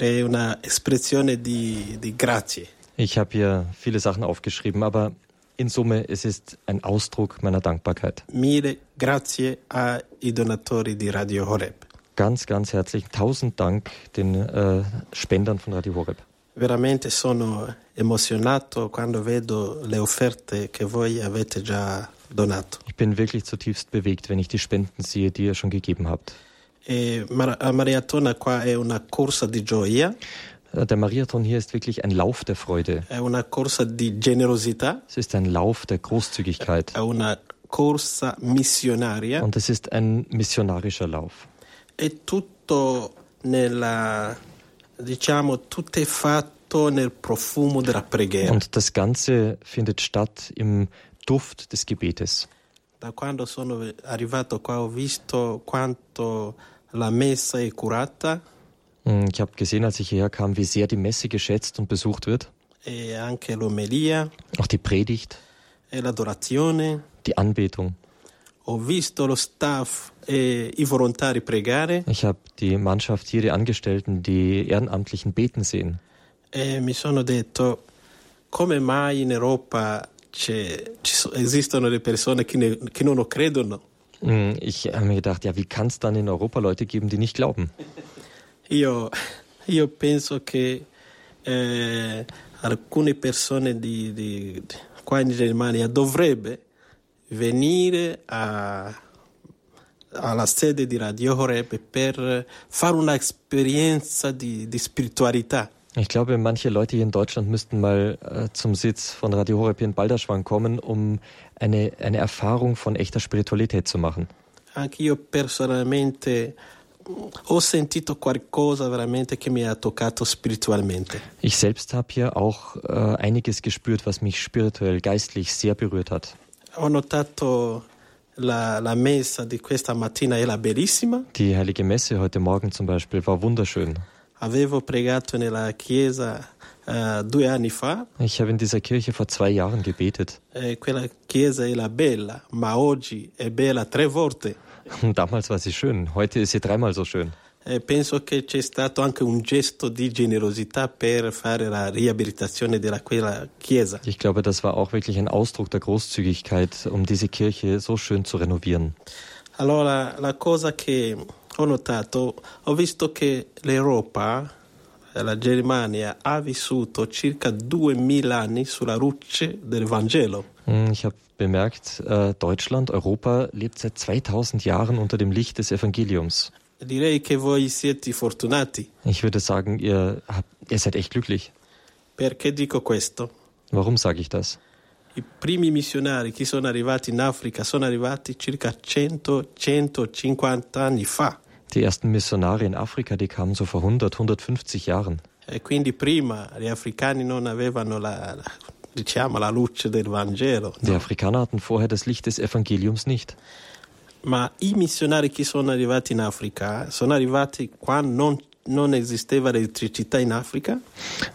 una espressione di, di grazie. Ich habe hier viele Sachen aufgeschrieben, aber in Summe, es ist ein Ausdruck meiner Dankbarkeit. Mille grazie ai donatori di Radio Horeb. Ganz, ganz herzlichen tausend Dank den äh, Spendern von Radio Horeb. Veramente sono emozionato quando vedo le offerte che voi avete già donato. Ich bin wirklich zutiefst bewegt, wenn ich die Spenden sehe, die ihr schon gegeben habt. E la maratona qua è una corsa di gioia. Äh, der Marathon hier ist wirklich ein Lauf der Freude. È una corsa di generosità. Es ist ein Lauf der Großzügigkeit. È una corsa missionaria. Und es ist ein missionarischer Lauf. È tutto nella, diciamo, tutto è fatto nel profumo della preghiera. Und das Ganze findet statt im Duft des Gebetes. Da quando sono arrivato qua ho visto quanto la messa è curata. Mm, ich habe gesehen, als ich hierher kam, wie sehr die Messe geschätzt und besucht wird. E anche l'omelia. Auch die Predigt. E l'adorazione. Die Anbetung. Ho visto lo staff e i volontari pregare. Ich habe die Mannschaft hier, die Angestellten, die Ehrenamtlichen beten sehen. E mi sono detto, come mai in Europa esistono le persone che, ne, che non credono? Mm, ich habe mir gedacht, ja, wie kann es dann in Europa Leute geben, die nicht glauben? Io, io penso che eh, alcune persone di, di, qua in Germania dovrebbe venire a, alla sede di Radio Horeb per fare un'esperienza di, di spiritualità. Ich glaube, manche Leute hier in Deutschland müssten mal äh, zum Sitz von Radio Horeb in Balderschwang kommen, um eine, eine Erfahrung von echter Spiritualität zu machen. Anche io personalmente ho sentito qualcosa veramente che mi ha toccato spiritualmente. Ich selbst habe hier auch äh, einiges gespürt, was mich spirituell, geistlich sehr berührt hat. Ho notato la, la messa di questa mattina era bellissima. Die heilige Messe heute Morgen zum Beispiel war wunderschön. Avevo pregato nella chiesa eh, fa. Ich habe in dieser Kirche vor zwei Jahren gebetet. E volte. Damals war sie schön, heute ist sie dreimal so schön. E penso che c'è stato anche un gesto di generosità per fare la riabilitazione della quella chiesa. Ich glaube, das war auch wirklich ein Ausdruck der Großzügigkeit, um diese Kirche so schön zu renovieren. Allora, la cosa che ho notato, ho visto che l'Europa, la Germania, ha vissuto circa 2000 anni sulla luce del Vangelo. Hm, Ich habe bemerkt, äh, Deutschland, Europa lebt seit 2000 Jahren unter dem Licht des Evangeliums. Direi che voi siete fortunati. Ich würde sagen, ihr, habt, ihr seid echt glücklich. Perché dico questo? Warum sage ich das? I primi missionari che sono arrivati in Africa sono arrivati circa 100-150 anni fa. Die ersten Missionare in Afrika, die kamen so vor 100, 150 Jahren. E quindi prima gli africani non avevano la, la- diciamo, la luce del Vangelo. Die Afrikaner hatten vorher das Licht des Evangeliums nicht. Ma i missionari che sono arrivati in Africa sono arrivati quando non, non esisteva elettricità in Africa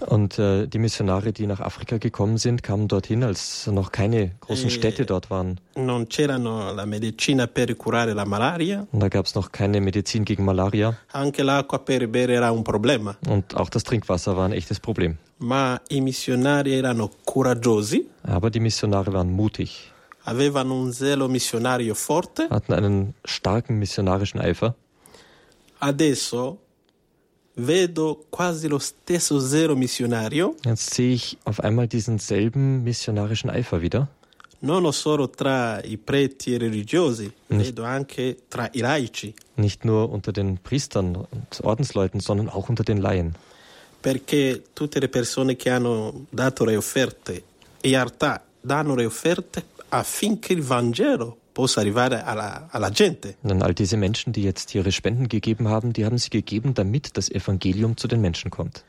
Und äh, die Missionare, die nach Afrika gekommen sind, kamen dorthin, als noch keine großen Äh. Städte dort waren. non c'erano la medicina per curare la malaria, Und da gab es noch keine Medizin gegen Malaria. anche l'acqua per bere era un problema. Und auch das Trinkwasser war ein echtes Problem. Ma i missionari erano coraggiosi, Aber die Missionare waren mutig, avevano un zelo missionario forte. hatten einen starken missionarischen Eifer. Adesso vedo quasi lo stesso zelo missionario, Jetzt sehe ich auf einmal diesen selben missionarischen Eifer wieder. non solo tra i preti e religiosi, Nicht- vedo anche tra i laici, Nicht nur unter den Priestern und Ordensleuten, sondern auch unter den Laien. perché tutte le persone che hanno dato le offerte in realtà danno le offerte affinché il Vangelo possa arrivare alla, alla gente. Denn all diese Menschen, die jetzt ihre Spenden gegeben haben, die haben sie gegeben, damit das Evangelium zu den Menschen kommt.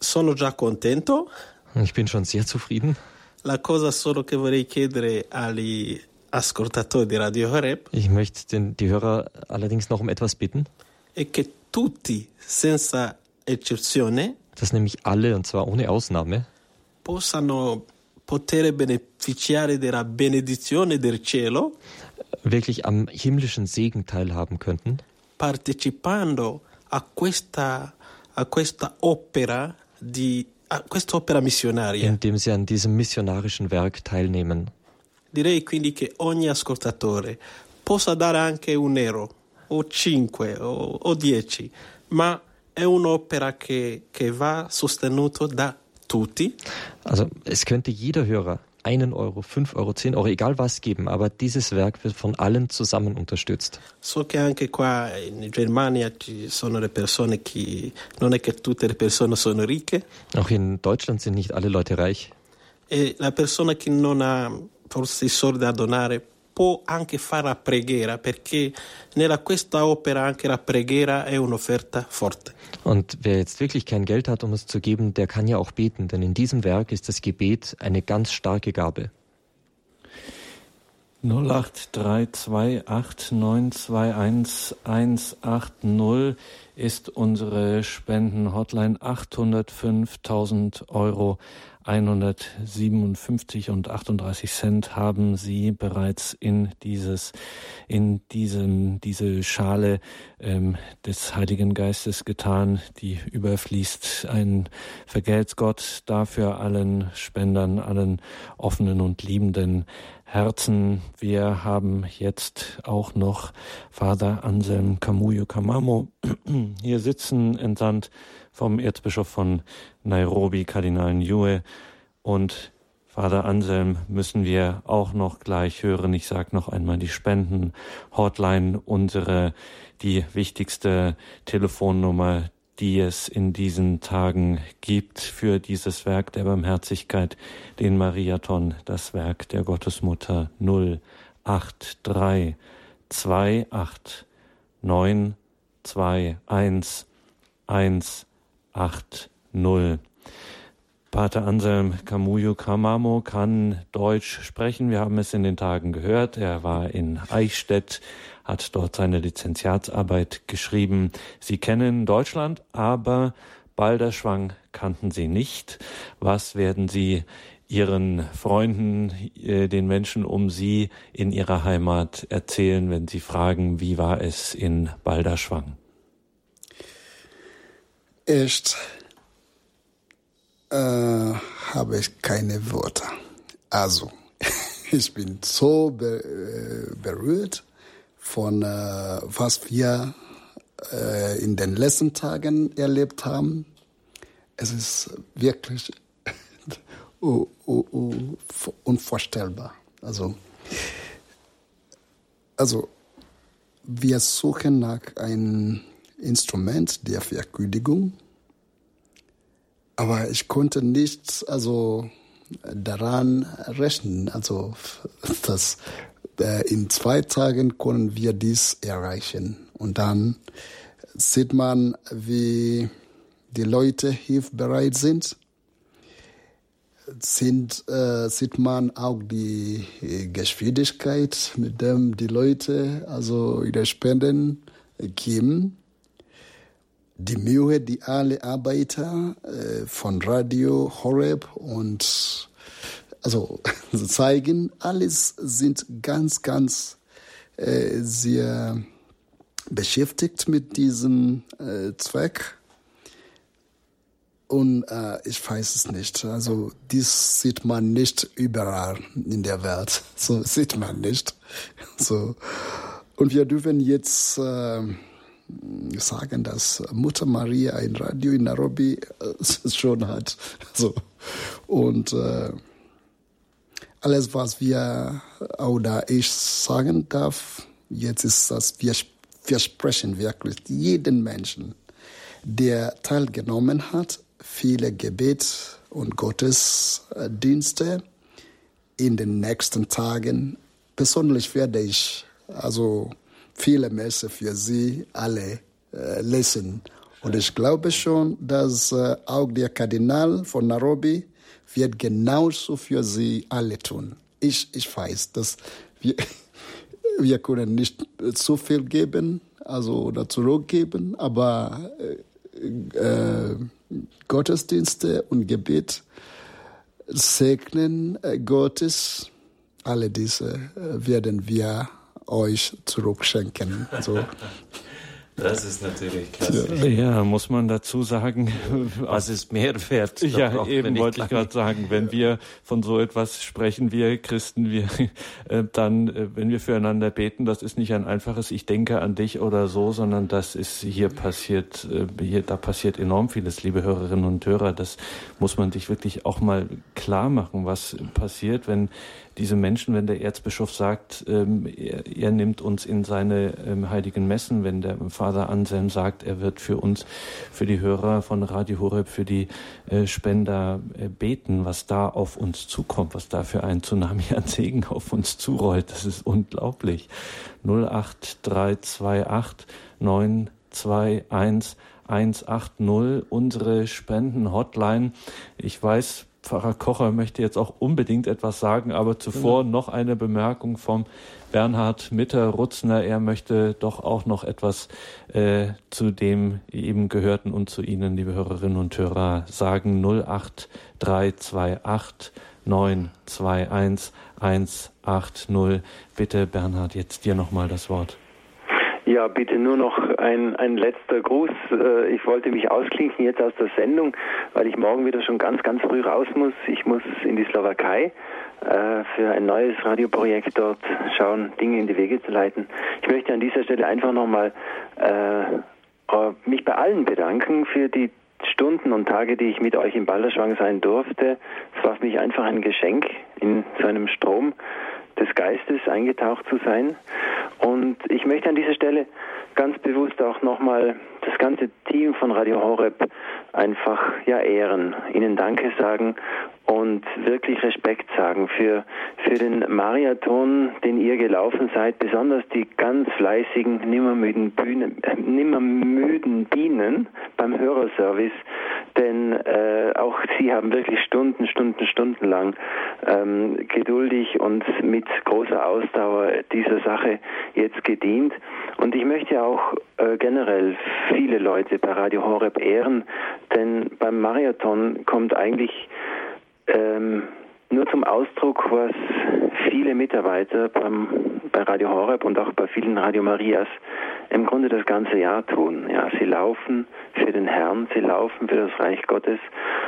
Sono già contento. Ich bin schon sehr zufrieden. La cosa solo che vorrei chiedere agli ascoltatori di Radio Horeb Ich möchte den, die Hörer allerdings noch um etwas bitten, è che tutti, senza eccezione, dass nämlich alle, und zwar ohne Ausnahme, possano poter beneficiare della benedizione del cielo wirklich am himmlischen Segen teilhaben könnten, partecipando a questa, a questa opera di a quest'opera missionaria. indem sie an diesem missionarischen Werk teilnehmen. Direi quindi che ogni ascoltatore possa dare anche un euro o cinque o, o dieci, ma è un'opera che, che va sostenuto da tutti Also es könnte jeder Hörer einen Euro, fünf Euro, zehn Euro, egal was geben, aber dieses Werk wird von allen zusammen unterstützt. So che anche qua in Germania ci sono le persone che non è che tutte le persone sono ricche Auch in Deutschland sind nicht alle Leute reich. e la persona che non ha forse i soldi da donare può anche fare la preghiera perché nella questa opera anche la preghiera è un'offerta forte. Und wer jetzt wirklich kein Geld hat, um es zu geben, der kann ja auch beten, denn in diesem Werk ist das Gebet eine ganz starke Gabe. 08328921180 ist unsere Spendenhotline 805.000 Euro 157 und 38 Cent haben Sie bereits in dieses, in diesem, diese Schale ähm, des Heiligen Geistes getan, die überfließt. Ein vergelt's Gott dafür allen Spendern, allen offenen und liebenden Herzen. Wir haben jetzt auch noch Vater Anselm Kamuyo Kamamo hier sitzen, entsandt vom Erzbischof von Nairobi, Kardinal Niue. Und Vater Anselm müssen wir auch noch gleich hören. Ich sage noch einmal die Spenden-Hotline, unsere, die wichtigste Telefonnummer, die es in diesen Tagen gibt für dieses Werk der Barmherzigkeit, den Mariathon, das Werk der Gottesmutter 083 28 9 2 1 1 8 0. Pater Anselm Camuyo Kamamo kann Deutsch sprechen. Wir haben es in den Tagen gehört. Er war in Eichstätt, hat dort seine Lizenziatsarbeit geschrieben. Sie kennen Deutschland, aber Balderschwang kannten Sie nicht. Was werden Sie Ihren Freunden, äh, den Menschen um Sie in Ihrer Heimat erzählen, wenn Sie fragen, wie war es in Balderschwang? Echt äh, habe ich keine Worte. Also, ich bin so be äh, berührt von, äh, was wir äh, in den letzten Tagen erlebt haben. Es ist wirklich unvorstellbar. Also, also, wir suchen nach einem Instrument der Verkündigung aber ich konnte nicht also daran rechnen, also dass äh, in zwei Tagen können wir dies erreichen. Und dann sieht man, wie die Leute hilfbereit sind. Sind, äh, sieht man auch die Geschwindigkeit, mit dem die Leute also ihre Spenden geben die Mühe, die alle Arbeiter äh, von Radio Horeb und also zeigen, alles sind ganz, ganz äh, sehr beschäftigt mit diesem äh, Zweck. Und äh, ich weiß es nicht. Also dies sieht man nicht überall in der Welt. So sieht man nicht. So und wir dürfen jetzt äh, sagen, dass Mutter Maria ein Radio in Nairobi äh, schon hat. So. Und äh, alles, was wir oder ich sagen darf, jetzt ist das, wir, wir sprechen wirklich jeden Menschen, der teilgenommen hat, viele Gebet und Gottesdienste in den nächsten Tagen. Persönlich werde ich also viele Messe für sie alle äh, lesen. Und ich glaube schon, dass äh, auch der Kardinal von Nairobi wird genauso für sie alle tun. Ich, ich weiß, dass wir, wir können nicht zu viel geben, also oder zurückgeben, aber äh, äh, Gottesdienste und Gebet segnen äh, Gottes, alle diese äh, werden wir euch zurückschenken. Also, das ist natürlich klasse. Ja, muss man dazu sagen. Was ist Mehrwert? Ja, eben wollte ich gerade sagen, wenn wir von so etwas sprechen, wir Christen, wir äh, dann, äh, wenn wir füreinander beten, das ist nicht ein einfaches Ich denke an dich oder so, sondern das ist hier passiert, äh, hier, da passiert enorm vieles, liebe Hörerinnen und Hörer. Das muss man sich wirklich auch mal klar machen, was passiert, wenn diese Menschen, wenn der Erzbischof sagt, ähm, er, er, nimmt uns in seine ähm, heiligen Messen, wenn der Vater Anselm sagt, er wird für uns, für die Hörer von Radio Horeb, für die äh, Spender äh, beten, was da auf uns zukommt, was da für ein Tsunami an Segen auf uns zurollt. Das ist unglaublich. 08328 921 180, unsere Spenden-Hotline. Ich weiß, Pfarrer Kocher möchte jetzt auch unbedingt etwas sagen, aber zuvor mhm. noch eine Bemerkung vom Bernhard Mitter-Rutzner. Er möchte doch auch noch etwas äh, zu dem eben gehörten und zu Ihnen, liebe Hörerinnen und Hörer, sagen. 08328 921 180. Bitte, Bernhard, jetzt dir nochmal das Wort. Ja, bitte nur noch ein, ein letzter Gruß. Äh, ich wollte mich ausklinken jetzt aus der Sendung, weil ich morgen wieder schon ganz, ganz früh raus muss. Ich muss in die Slowakei äh, für ein neues Radioprojekt dort schauen, Dinge in die Wege zu leiten. Ich möchte an dieser Stelle einfach nochmal äh, mich bei allen bedanken für die Stunden und Tage, die ich mit euch im Balderschwang sein durfte. Es war für mich einfach ein Geschenk, in so einem Strom des Geistes eingetaucht zu sein. Und ich möchte an dieser Stelle ganz bewusst auch nochmal das ganze Team von Radio Horeb einfach ja ehren, ihnen Danke sagen und wirklich Respekt sagen für, für den Marathon, den ihr gelaufen seid, besonders die ganz fleißigen, nimmermüden, Bühnen, äh, nimmermüden Bienen beim Hörerservice, denn äh, auch sie haben wirklich Stunden, Stunden, Stunden lang ähm, geduldig und mit großer Ausdauer dieser Sache jetzt gedient. Und ich möchte auch äh, generell viele Leute bei Radio Horeb ehren, denn beim Marathon kommt eigentlich ähm, nur zum Ausdruck, was viele Mitarbeiter beim, bei Radio Horeb und auch bei vielen Radio Marias im Grunde das ganze Jahr tun. Ja, sie laufen für den Herrn, sie laufen für das Reich Gottes,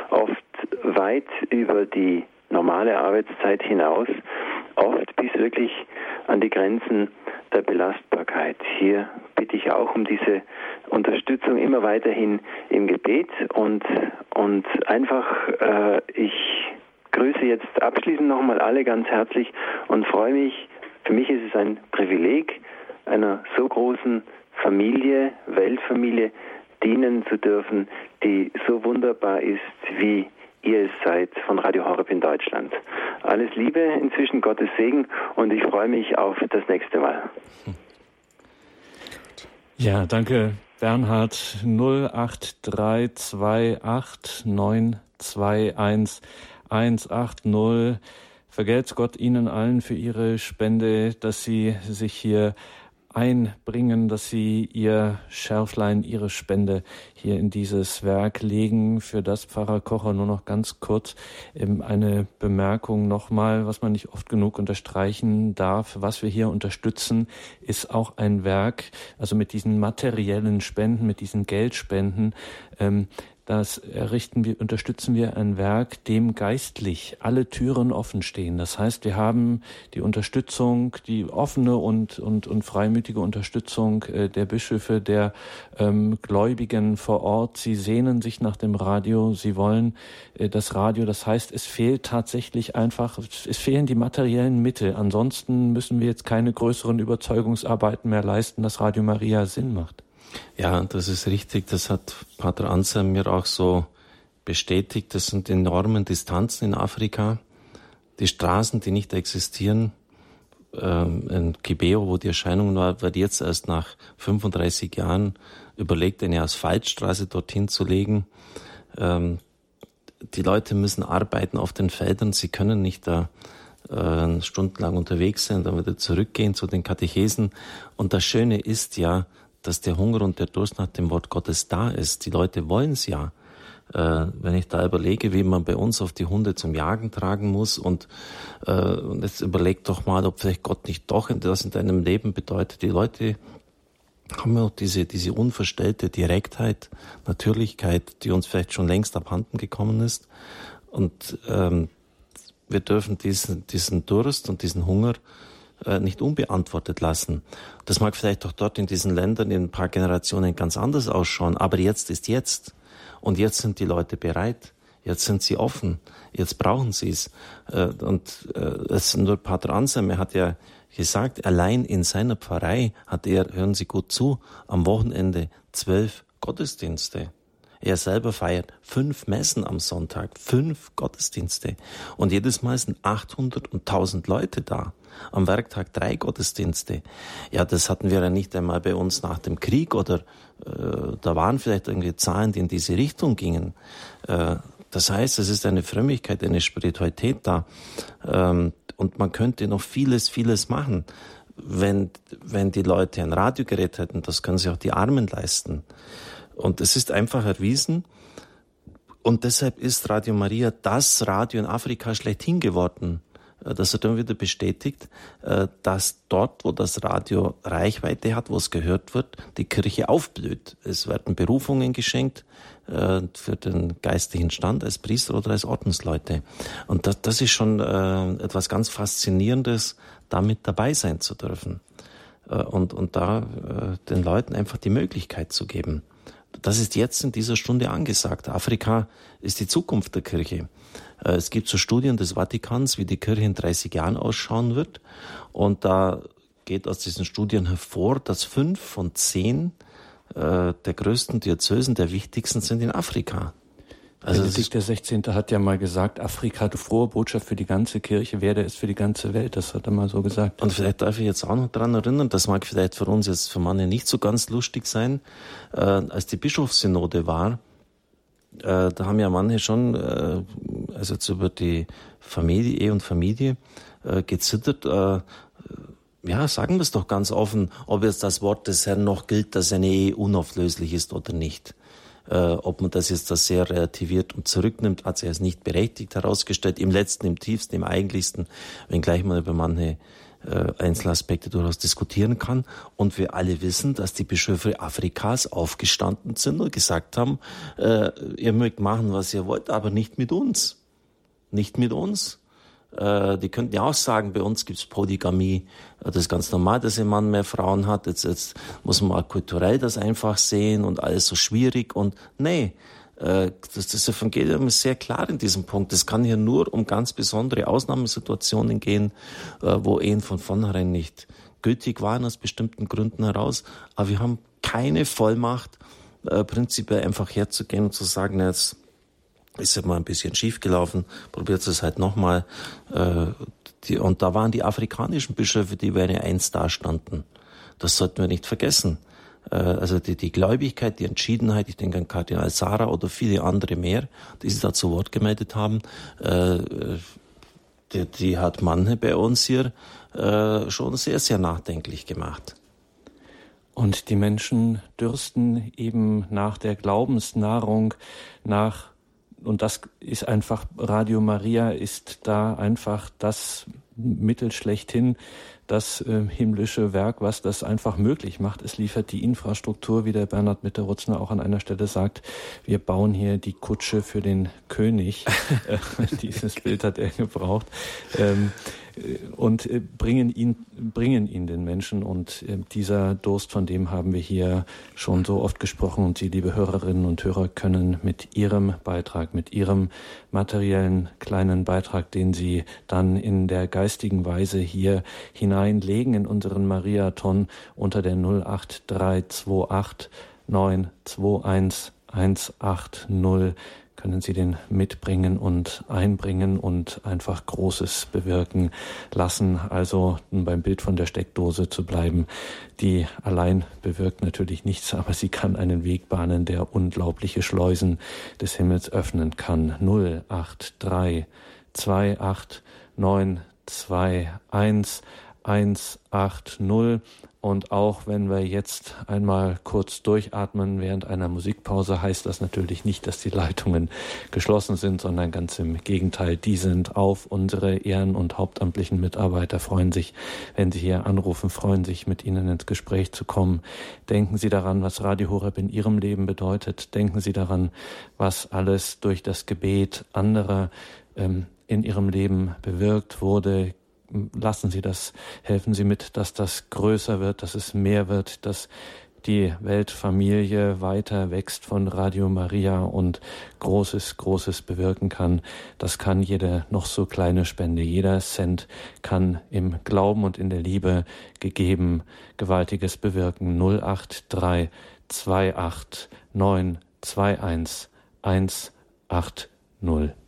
oft weit über die normale Arbeitszeit hinaus, oft bis wirklich an die Grenzen der Belastbarkeit. Hier bitte ich auch um diese Unterstützung immer weiterhin im Gebet und, und einfach, äh, ich grüße jetzt abschließend nochmal alle ganz herzlich und freue mich, für mich ist es ein Privileg, einer so großen Familie, Weltfamilie dienen zu dürfen, die so wunderbar ist wie ihr seid von Radio Horeb in Deutschland. Alles Liebe, inzwischen Gottes Segen und ich freue mich auf das nächste Mal. Ja, danke Bernhard 08328921180. Vergelt's Gott Ihnen allen für Ihre Spende, dass Sie sich hier einbringen, dass Sie Ihr Schärflein, Ihre Spende hier in dieses Werk legen. Für das Pfarrer Kocher nur noch ganz kurz ähm, eine Bemerkung nochmal, was man nicht oft genug unterstreichen darf. Was wir hier unterstützen, ist auch ein Werk, also mit diesen materiellen Spenden, mit diesen Geldspenden, ähm, das errichten wir, unterstützen wir ein Werk, dem geistlich alle Türen offen stehen. Das heißt, wir haben die Unterstützung, die offene und, und, und freimütige Unterstützung äh, der Bischöfe, der ähm, Gläubigen vor Ort. Sie sehnen sich nach dem Radio, sie wollen äh, das Radio. Das heißt, es fehlt tatsächlich einfach, es fehlen die materiellen Mittel. Ansonsten müssen wir jetzt keine größeren Überzeugungsarbeiten mehr leisten, dass Radio Maria Sinn macht. Ja, das ist richtig. Das hat Pater Anselm mir auch so bestätigt. Das sind enormen Distanzen in Afrika. Die Straßen, die nicht existieren. Ähm, in Kibeo, wo die Erscheinung war, wird jetzt erst nach 35 Jahren überlegt, eine Asphaltstraße dorthin zu legen. Ähm, die Leute müssen arbeiten auf den Feldern. Sie können nicht da äh, stundenlang unterwegs sein, dann wieder zurückgehen zu den Katechesen. Und das Schöne ist ja, dass der Hunger und der Durst nach dem Wort Gottes da ist. Die Leute wollen es ja. Äh, wenn ich da überlege, wie man bei uns auf die Hunde zum Jagen tragen muss und, äh, und jetzt überleg doch mal, ob vielleicht Gott nicht doch das in deinem Leben bedeutet. Die Leute haben ja auch diese, diese unverstellte Direktheit, Natürlichkeit, die uns vielleicht schon längst abhanden gekommen ist. Und ähm, wir dürfen diesen, diesen Durst und diesen Hunger nicht unbeantwortet lassen. Das mag vielleicht auch dort in diesen Ländern in ein paar Generationen ganz anders ausschauen, aber jetzt ist jetzt. Und jetzt sind die Leute bereit. Jetzt sind sie offen. Jetzt brauchen sie es. Äh, und äh, es nur Pater Anselm, er hat ja gesagt, allein in seiner Pfarrei hat er, hören Sie gut zu, am Wochenende zwölf Gottesdienste. Er selber feiert fünf Messen am Sonntag, fünf Gottesdienste. Und jedes Mal sind 800 und 1000 Leute da. Am Werktag drei Gottesdienste. Ja, das hatten wir ja nicht einmal bei uns nach dem Krieg oder äh, da waren vielleicht irgendwie Zahlen, die in diese Richtung gingen. Äh, das heißt, es ist eine Frömmigkeit, eine Spiritualität da. Ähm, und man könnte noch vieles, vieles machen. Wenn, wenn die Leute ein Radiogerät hätten, das können sich auch die Armen leisten. Und es ist einfach erwiesen. Und deshalb ist Radio Maria das Radio in Afrika schlechthin geworden. Äh, das hat dann wieder bestätigt, äh, dass dort, wo das Radio Reichweite hat, wo es gehört wird, die Kirche aufblüht. Es werden Berufungen geschenkt äh, für den geistlichen Stand als Priester oder als Ordensleute. Und das, das ist schon etwas ganz Faszinierendes, damit dabei sein zu dürfen. Und, und da den Leuten einfach die Möglichkeit zu geben. Das ist jetzt in dieser Stunde angesagt. Afrika ist die Zukunft der Kirche. Äh, es gibt so Studien des Vatikans, wie die Kirche in 30 Jahren ausschauen wird. Und da geht aus diesen Studien hervor, dass fünf von zehn äh, der größten Diözesen, der wichtigsten sind in Afrika. Also Benedikt der 16. hat ja mal gesagt, Afrika hat frohe Botschaft für die ganze Kirche, werde es für die ganze Welt. Das hat er mal so gesagt. Und vielleicht darf ich jetzt auch noch dran erinnern, das mag vielleicht für uns jetzt für manche nicht so ganz lustig sein, äh, als die Bischofssynode war, äh, da haben ja manche schon, äh, also jetzt über die Familie, Ehe und Familie, äh, gezittert, äh, ja, sagen wir es doch ganz offen, ob jetzt das Wort des Herrn noch gilt, dass eine Ehe unauflöslich ist oder nicht. Äh, ob man das jetzt das sehr relativiert und zurücknimmt, hat sich als nicht berechtigt herausgestellt. Im letzten, im tiefsten, im eigentlichsten, wenngleich man über manche äh, Einzelaspekte durchaus diskutieren kann. Und wir alle wissen, dass die Bischöfe Afrikas aufgestanden sind und gesagt haben, äh, ihr mögt machen, was ihr wollt, aber nicht mit uns. Nicht mit uns. Äh, die könnten ja auch sagen, bei uns gibt's Polygamie. Das ist ganz normal, dass ein Mann mehr Frauen hat. Jetzt, jetzt muss man kulturell das einfach sehen und alles so schwierig. Und nee, äh, das, das Evangelium ist sehr klar in diesem Punkt. Es kann hier nur um ganz besondere Ausnahmesituationen gehen, äh, wo Ehen von vornherein nicht gültig waren aus bestimmten Gründen heraus. Aber wir haben keine Vollmacht, prinzipiell einfach herzugehen und zu sagen, jetzt ist mal ein bisschen schief gelaufen, probiert es halt nochmal. Äh, und da waren die afrikanischen Bischöfe, die wie eine Eins dastanden. Das sollten wir nicht vergessen. Äh, also die, die Gläubigkeit, die Entschiedenheit, ich denke an Kardinal Sarah oder viele andere mehr, die sich da zu Wort gemeldet haben, äh, die, die hat manche bei uns hier schon sehr, sehr nachdenklich gemacht. Und die Menschen dürsten eben nach der Glaubensnahrung, nach und das ist einfach, Radio Maria ist da einfach das Mittel schlechthin, das äh, himmlische Werk, was das einfach möglich macht. Es liefert die Infrastruktur, wie der Bernhard Mitterutzner auch an einer Stelle sagt. Wir bauen hier die Kutsche für den König. Äh, dieses Bild hat er gebraucht. Ähm, und äh, bringen ihn, bringen ihn den Menschen. Und äh, dieser Durst, von dem haben wir hier schon so oft gesprochen. Und Sie, liebe Hörerinnen und Hörer, können mit Ihrem Beitrag, mit Ihrem materiellen kleinen Beitrag, den Sie dann in der geistigen Weise hier hineinlegen in unseren Mariathon unter der 08328 921 180 können Sie den mitbringen und einbringen und einfach Großes bewirken lassen. Also um beim Bild von der Steckdose zu bleiben, die allein bewirkt natürlich nichts, aber sie kann einen Weg bahnen, der unglaubliche Schleusen des Himmels öffnen kann. 083 28 921 180 und auch wenn wir jetzt einmal kurz durchatmen während einer Musikpause, heißt das natürlich nicht, dass die Leitungen geschlossen sind, sondern ganz im Gegenteil, die sind auf. Unsere ehren- und hauptamtlichen Mitarbeiter freuen sich, wenn sie hier anrufen, freuen sich, mit ihnen ins Gespräch zu kommen. Denken Sie daran, was Radio Horeb in Ihrem Leben bedeutet. Denken Sie daran, was alles durch das Gebet anderer ähm, in Ihrem Leben bewirkt wurde, lassen Sie das, helfen Sie mit, dass das größer wird, dass es mehr wird, dass die Weltfamilie weiter wächst von Radio Maria und Großes, Großes bewirken kann. Das kann jede noch so kleine Spende, jeder Cent kann im Glauben und in der Liebe gegeben Gewaltiges bewirken. 083 28 921 180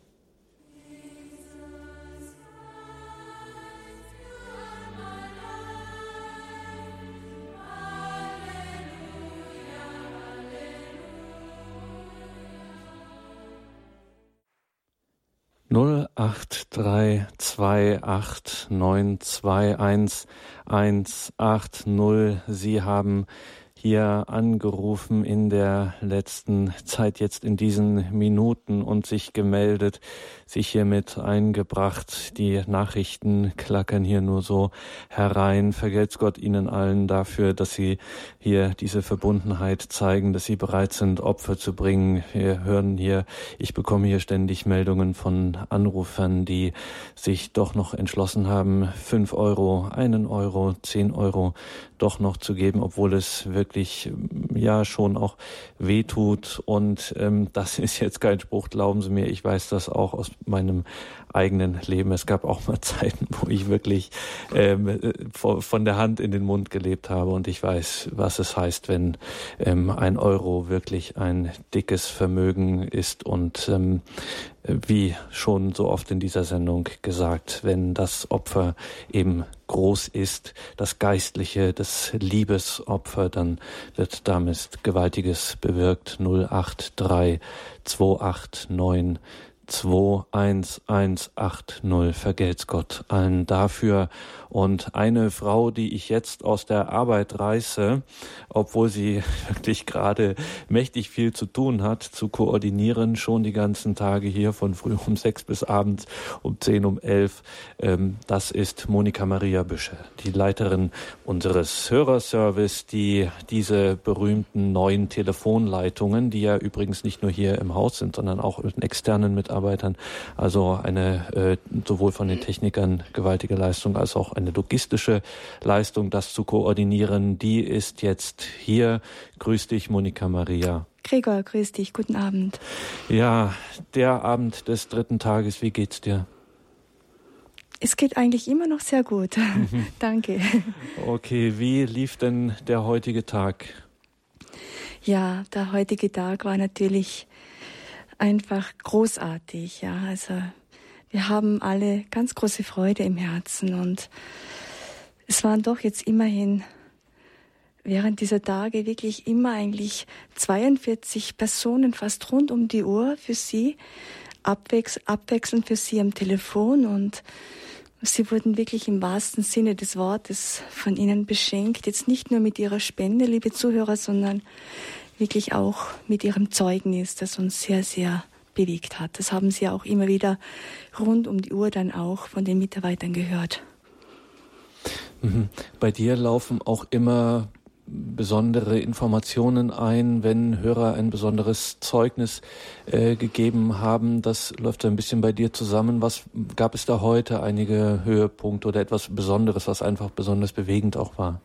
08328921180. Sie haben hier angerufen in der letzten Zeit, jetzt in diesen Minuten und sich gemeldet, sich hiermit eingebracht. Die Nachrichten klackern hier nur so herein. Vergelt's Gott Ihnen allen dafür, dass Sie hier diese Verbundenheit zeigen, dass Sie bereit sind, Opfer zu bringen. Wir hören hier, ich bekomme hier ständig Meldungen von Anrufern, die sich doch noch entschlossen haben, fünf Euro, einen Euro, zehn Euro doch noch zu geben, obwohl es wirklich wirklich ja schon auch wehtut. Und ähm, das ist jetzt kein Spruch, glauben Sie mir, ich weiß das auch aus meinem eigenen Leben. Es gab auch mal Zeiten, wo ich wirklich ähm, von der Hand in den Mund gelebt habe und ich weiß, was es heißt, wenn ähm, ein Euro wirklich ein dickes Vermögen ist und ähm, wie schon so oft in dieser Sendung gesagt, wenn das Opfer eben groß ist, das geistliche, das Liebesopfer, dann wird damit Gewaltiges bewirkt. 083 289 21180. Vergelt's Gott allen dafür. Und eine Frau, die ich jetzt aus der Arbeit reiße, obwohl sie wirklich gerade mächtig viel zu tun hat, zu koordinieren, schon die ganzen Tage hier von früh um sechs bis abends um zehn, um elf, ähm, das ist Monika Maria Büsche, die Leiterin unseres Hörerservice, die diese berühmten neuen Telefonleitungen, die ja übrigens nicht nur hier im Haus sind, sondern auch mit externen Mitarbeitern, also eine äh, sowohl von den Technikern gewaltige Leistung als auch eine eine logistische Leistung, das zu koordinieren. Die ist jetzt hier. Grüß dich, Monika Maria. Gregor, grüß dich, guten Abend. Ja, der Abend des dritten Tages, wie geht's dir? Es geht eigentlich immer noch sehr gut. Mhm. Danke. Okay, wie lief denn der heutige Tag? Ja, der heutige Tag war natürlich einfach großartig. Ja, also wir haben alle ganz große Freude im Herzen und es waren doch jetzt immerhin während dieser Tage wirklich immer eigentlich 42 Personen fast rund um die Uhr für sie, abwechs abwechselnd für sie am Telefon und sie wurden wirklich im wahrsten Sinne des Wortes von ihnen beschenkt, jetzt nicht nur mit ihrer Spende, liebe Zuhörer, sondern wirklich auch mit ihrem Zeugnis, das uns sehr, sehr bewegt hat. Das haben Sie auch immer wieder rund um die Uhr dann auch von den Mitarbeitern gehört. Mhm. Bei dir laufen auch immer besondere Informationen ein, wenn Hörer ein besonderes Zeugnis äh, gegeben haben. Das läuft ein bisschen bei dir zusammen. Was gab es da heute? Einige Höhepunkte oder etwas Besonderes, was einfach besonders bewegend auch war?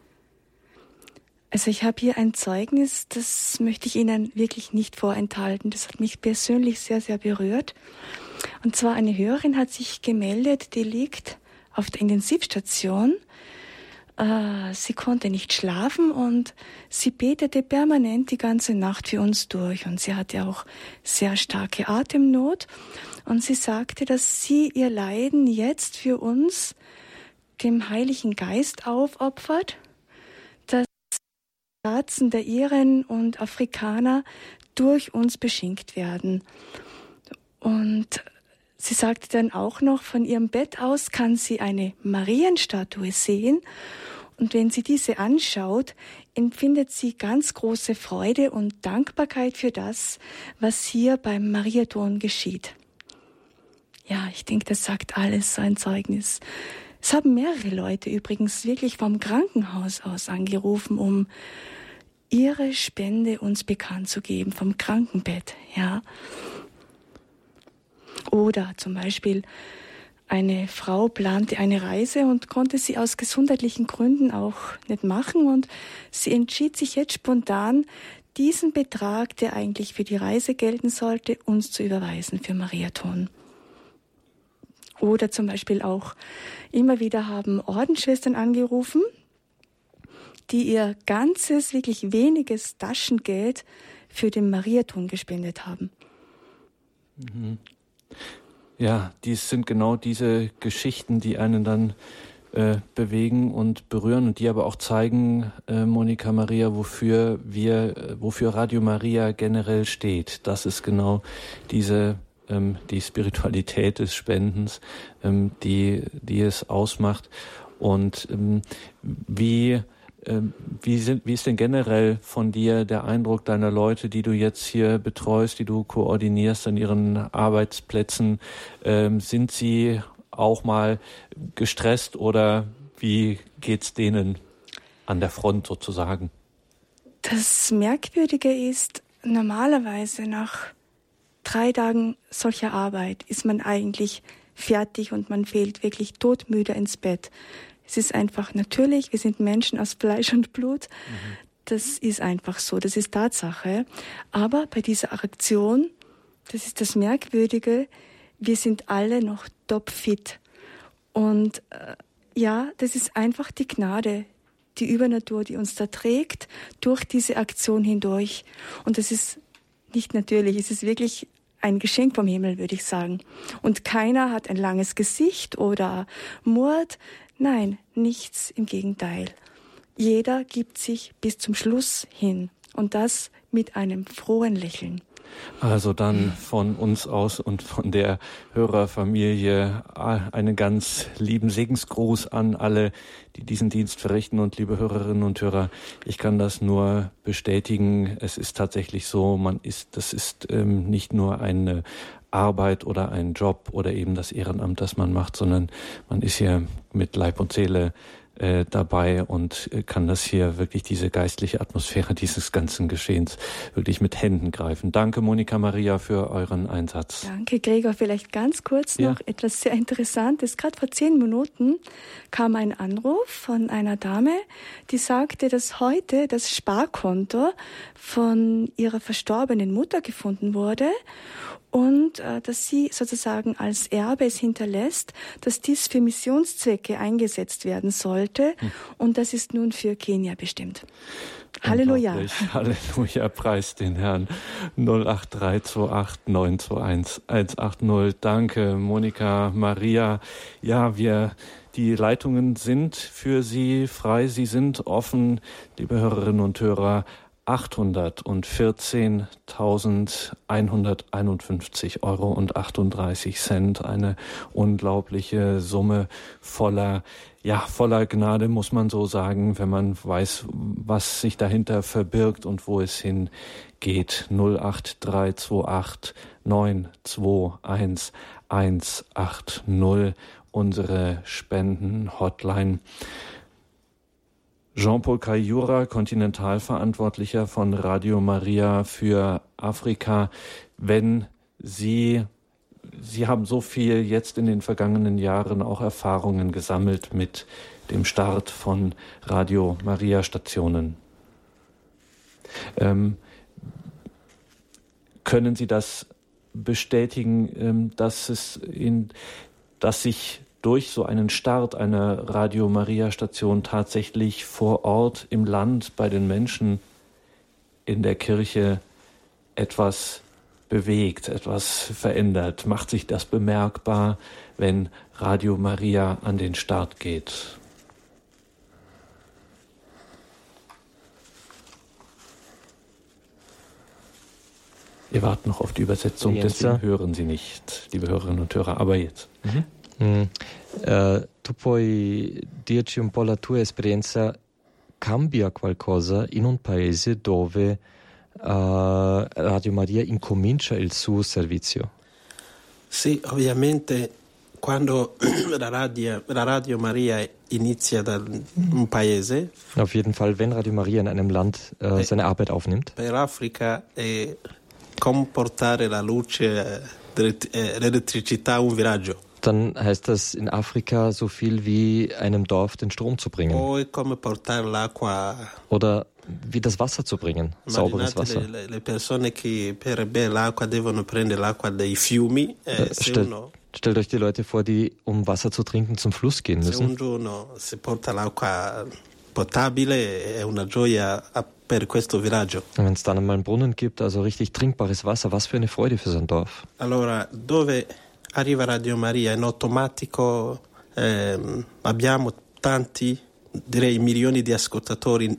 Also ich habe hier ein Zeugnis, das möchte ich Ihnen wirklich nicht vorenthalten. Das hat mich persönlich sehr, sehr berührt. Und zwar eine Hörerin hat sich gemeldet, die liegt auf der Intensivstation. Äh, sie konnte nicht schlafen und sie betete permanent die ganze Nacht für uns durch. Und sie hatte auch sehr starke Atemnot. Und sie sagte, dass sie ihr Leiden jetzt für uns dem Heiligen Geist aufopfert Herzen der Iren und Afrikaner durch uns beschenkt werden. Und sie sagte dann auch noch, von ihrem Bett aus kann sie eine Marienstatue sehen. Und wenn sie diese anschaut, empfindet sie ganz große Freude und Dankbarkeit für das, was hier beim Mariathon geschieht. Ja, ich denke, das sagt alles, so ein Zeugnis. Es haben mehrere Leute übrigens wirklich vom Krankenhaus aus angerufen, um ihre Spende uns bekannt zu geben vom Krankenbett, ja. Oder zum Beispiel eine Frau plante eine Reise und konnte sie aus gesundheitlichen Gründen auch nicht machen und sie entschied sich jetzt spontan, diesen Betrag, der eigentlich für die Reise gelten sollte, uns zu überweisen für Mariathon. Oder zum Beispiel auch immer wieder haben Ordensschwestern angerufen, die ihr ganzes, wirklich weniges Taschengeld für den Mariathon gespendet haben. Mhm. Ja, dies sind genau diese Geschichten, die einen dann äh, bewegen und berühren und die aber auch zeigen, äh, Monika Maria, wofür wir, äh, wofür Radio Maria generell steht. Das ist genau diese die Spiritualität des Spendens, ähm, die die es ausmacht und ähm, wie ähm, wie, sind, wie ist denn generell von dir der Eindruck deiner Leute, die du jetzt hier betreust, die du koordinierst an ihren Arbeitsplätzen? Ähm, sind sie auch mal gestresst oder wie geht's denen an der Front sozusagen? Das Merkwürdige ist, normalerweise nach drei Tagen solcher Arbeit ist man eigentlich fertig und man fehlt wirklich todmüde ins Bett. Es ist einfach natürlich, wir sind Menschen aus Fleisch und Blut. Mhm. das ist einfach so, das ist Tatsache. Aber bei dieser Aktion, das ist das Merkwürdige, wir sind alle noch topfit. Und äh, ja, das ist einfach die Gnade, die Übernatur, die uns da trägt durch diese Aktion hindurch. Und das ist nicht natürlich, es ist wirklich ein Geschenk vom Himmel, würde ich sagen. Und keiner hat ein langes Gesicht oder Mord. Nein, nichts im Gegenteil. Jeder gibt sich bis zum Schluss hin und das mit einem frohen Lächeln. Also dann von uns aus und von der Hörerfamilie einen ganz lieben Segensgruß an alle, die diesen Dienst verrichten. Und liebe Hörerinnen und Hörer, ich kann das nur bestätigen. Es ist tatsächlich so, man ist, das ist ähm, nicht nur eine Arbeit oder ein Job oder eben das Ehrenamt, das man macht, sondern man ist hier mit Leib und Seele äh, dabei und äh, kann das hier wirklich diese geistliche Atmosphäre dieses ganzen Geschehens wirklich mit Händen greifen. Danke, Monika Maria, für euren Einsatz. Danke, Gregor. Vielleicht ganz kurz noch ja. etwas sehr Interessantes. Gerade vor zehn Minuten kam ein Anruf von einer Dame, die sagte, dass heute das Sparkonto von ihrer verstorbenen Mutter gefunden wurde und äh, dass sie sozusagen als Erbe es hinterlässt, dass dies für Missionszwecke eingesetzt werden sollte hm. und das ist nun für Kenia bestimmt. Halleluja. Halleluja, preis den Herrn. 08328921180. Danke, Monika, Maria. Ja, wir, die Leitungen sind für Sie frei, sie sind offen, liebe Hörerinnen und Hörer. 814.151 Euro und 38 Cent. Eine unglaubliche Summe voller, ja, voller Gnade, muss man so sagen, wenn man weiß, was sich dahinter verbirgt und wo es hingeht. 08328 921 180 unsere Spenden-Hotline. Jean-Paul Kayura, Kontinentalverantwortlicher von Radio Maria für Afrika. Wenn Sie, Sie haben so viel jetzt in den vergangenen Jahren auch Erfahrungen gesammelt mit dem Start von Radio Maria Stationen. Ähm, können Sie das bestätigen, ähm, dass es in, dass sich durch so einen Start einer Radio Maria Station tatsächlich vor Ort im Land bei den Menschen in der Kirche etwas bewegt, etwas verändert? Macht sich das bemerkbar, wenn Radio Maria an den Start geht? Wir warten noch auf die Übersetzung, deswegen hören Sie nicht, liebe Hörerinnen und Hörer, aber jetzt. Mhm. Mm. Uh, tu puoi dirci un po' la tua esperienza, cambia qualcosa in un paese dove uh, Radio Maria incomincia il suo servizio? Sì, ovviamente quando la radio, la radio Maria inizia da un paese. Auf jeden Fall, wenn Radio Maria in einem Land äh, seine Arbeit aufnimmt. Per Africa è comportare la luce, eh, l'elettricità a un villaggio dann heißt das in Afrika so viel wie einem Dorf den Strom zu bringen. Oder wie das Wasser zu bringen, sauberes Wasser. Eh, stellt, stellt euch die Leute vor, die um Wasser zu trinken zum Fluss gehen müssen. Wenn es dann einmal einen Brunnen gibt, also richtig trinkbares Wasser, was für eine Freude für so ein Dorf. Allora, dove arriva Radio Maria in automatico eh, abbiamo tanti, direi milioni di ascoltatori in,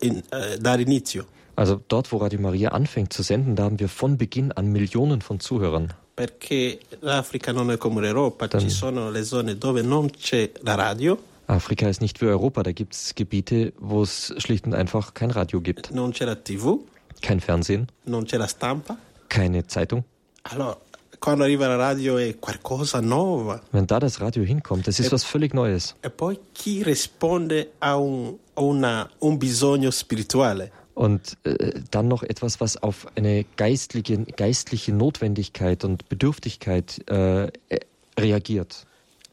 in, eh, dall'inizio. Also dort, wo Radio Maria anfängt zu senden, da haben wir von Beginn an Millionen von Zuhörern. Perché l'Africa non è come l'Europa, Dann ci sono le zone dove non c'è la radio. Afrika ist nicht wie Europa, da gibt es Gebiete, wo es schlicht und einfach kein Radio gibt. Non c'è la TV. Kein Fernsehen. Non c'è la stampa. Keine Zeitung. Allora, quando arriva la radio è qualcosa nuovo. Wenn da das Radio hinkommt, das ist e, was völlig Neues. E poi chi risponde a un, una, un bisogno spirituale. Und äh, dann noch etwas, was auf eine geistliche, geistliche Notwendigkeit und Bedürftigkeit äh, reagiert.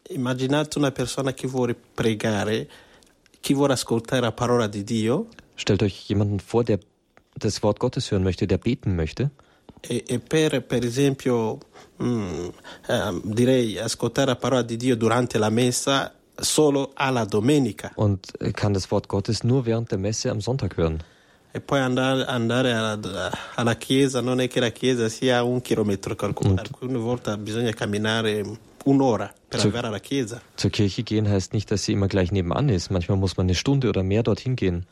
Immaginate una persona che vuole pregare, chi vuole ascoltare la parola di Dio. Stellt euch jemanden vor, der das Wort Gottes hören möchte, der beten möchte. E, e per, per esempio, mm, eh, direi ascoltare la parola di Dio durante la messa solo alla domenica. Und kann das Wort Gottes nur während der Messe am Sonntag hören. E poi andare, andare alla, alla, chiesa, non è che la chiesa sia un chilometro alcune volte bisogna camminare un'ora per zur, arrivare alla chiesa. Zur Kirche gehen heißt nicht, dass sie immer gleich nebenan ist. Manchmal muss man eine Stunde oder mehr dorthin gehen.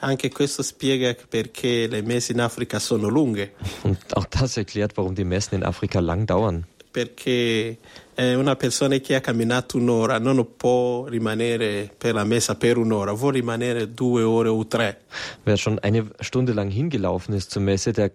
Anche questo spiega perché le messe in Africa sono lunghe. Und auch das erklärt, warum die Messen in Afrika lang dauern. Perché una persona che ha camminato un'ora non può rimanere per la messa per un'ora, vuole rimanere due ore o tre. Wer schon eine Stunde lang hingelaufen ist zur Messe, der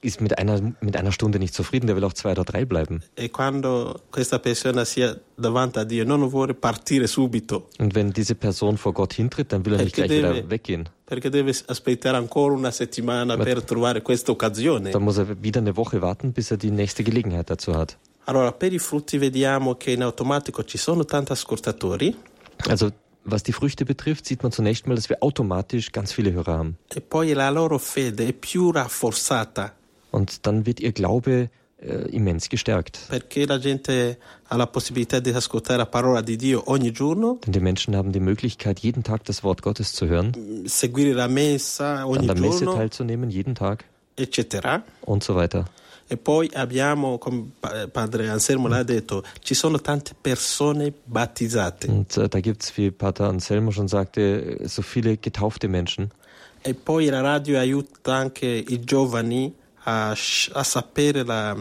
ist mit einer, mit einer Stunde nicht zufrieden, der will auch zwei oder drei bleiben. E quando questa persona sia davanti a Dio, non vuole partire subito. Und wenn diese Person vor Gott hintritt, dann will er nicht gleich wieder weggehen. Perché deve aspettare ancora una settimana Ma- per trovare questa occasione. Dann muss er wieder eine Woche warten, bis er die nächste Gelegenheit dazu hat. Allora, per i frutti vediamo che in automatico ci sono tanti ascoltatori Also was die Früchte betrifft, sieht man zunächst mal, dass wir automatisch ganz viele Hörer haben. e poi la loro fede è più rafforzata Und dann wird ihr Glaube immens gestärkt. Denn die Menschen haben die Möglichkeit, jeden Tag das Wort Gottes zu hören, messa an der Messe teilzunehmen, jeden Tag und so weiter. E poi abbiamo, come pa- padre Anselmo l'ha detto, ci sono tante persone battezzate. Und äh, da gibt's, wie Pater Anselmo schon sagte, so viele getaufte Menschen. E poi la radio aiuta anche i giovani a, a sapere la,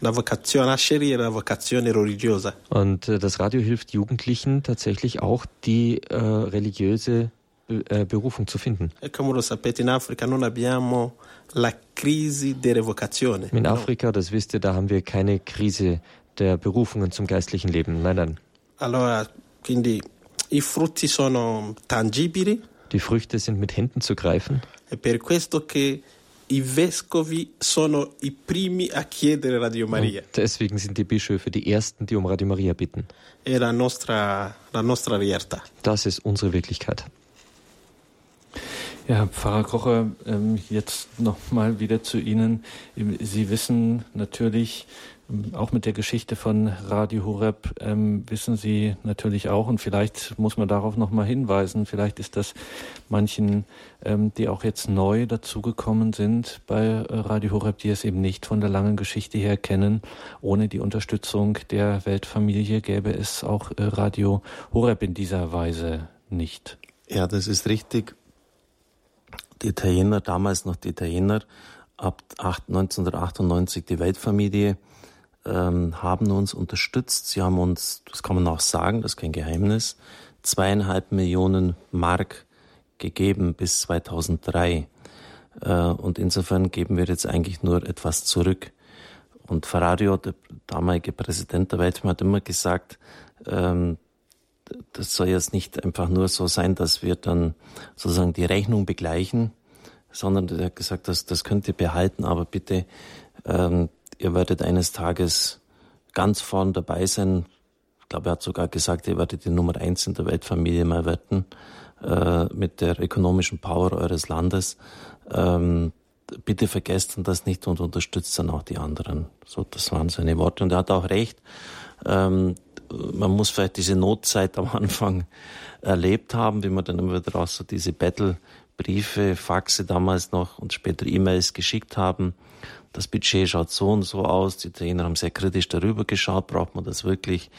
la vocazione, a scegliere la vocazione religiosa. Und äh, das Radio hilft Jugendlichen tatsächlich auch, die äh, religiöse äh, Berufung zu finden. E come lo sapete in Africa non abbiamo la crisi delle vocazioni. In No. Afrika, das wisst ihr, da haben wir keine Krise der Berufungen zum geistlichen Leben. Nein, nein. Allora, quindi i frutti sono tangibili, Die Früchte sind mit Händen zu greifen. è per questo che i vescovi sono i primi a chiedere Radio Maria. Und deswegen sind die Bischöfe die Ersten, die um Radio Maria bitten. È la nostra, la nostra realtà. Das ist unsere Wirklichkeit. Ja, Pfarrer Kocher, ähm, jetzt nochmal wieder zu Ihnen. Sie wissen natürlich, auch mit der Geschichte von Radio Horeb, ähm, wissen Sie natürlich auch, und vielleicht muss man darauf nochmal hinweisen, vielleicht ist das manchen, ähm, die auch jetzt neu dazugekommen sind bei äh, Radio Horeb, die es eben nicht von der langen Geschichte her kennen. Ohne die Unterstützung der Weltfamilie gäbe es auch äh, Radio Horeb in dieser Weise nicht. Ja, das ist richtig. Die Italiener, damals noch die Italiener, ab 8 1998 die Weltfamilie, ähm, haben uns unterstützt. Sie haben uns, das kann man auch sagen, das ist kein Geheimnis, zweieinhalb Millionen Mark gegeben bis 2003. Äh, und insofern geben wir jetzt eigentlich nur etwas zurück. Und Ferrario, der damalige Präsident der Weltfamilie, hat immer gesagt, ähm, das soll jetzt nicht einfach nur so sein, dass wir dann sozusagen die Rechnung begleichen, sondern er hat gesagt, das, das könnt ihr behalten, aber bitte, ähm, ihr werdet eines Tages ganz vorn dabei sein. Ich glaube, er hat sogar gesagt, ihr werdet die Nummer eins in der Weltfamilie mal werden, äh, mit der ökonomischen Power eures Landes. Ähm, bitte vergesst dann das nicht und unterstützt dann auch die anderen. So, das waren seine Worte. Und er hat auch recht. Ähm, man muss vielleicht diese Notzeit am Anfang erlebt haben, wie man dann immer wieder auch so diese Battle-Briefe, Faxe damals noch und später E-Mails geschickt haben. Das Budget schaut so und so aus. Die Italiener haben sehr kritisch darüber geschaut. Braucht man das wirklich?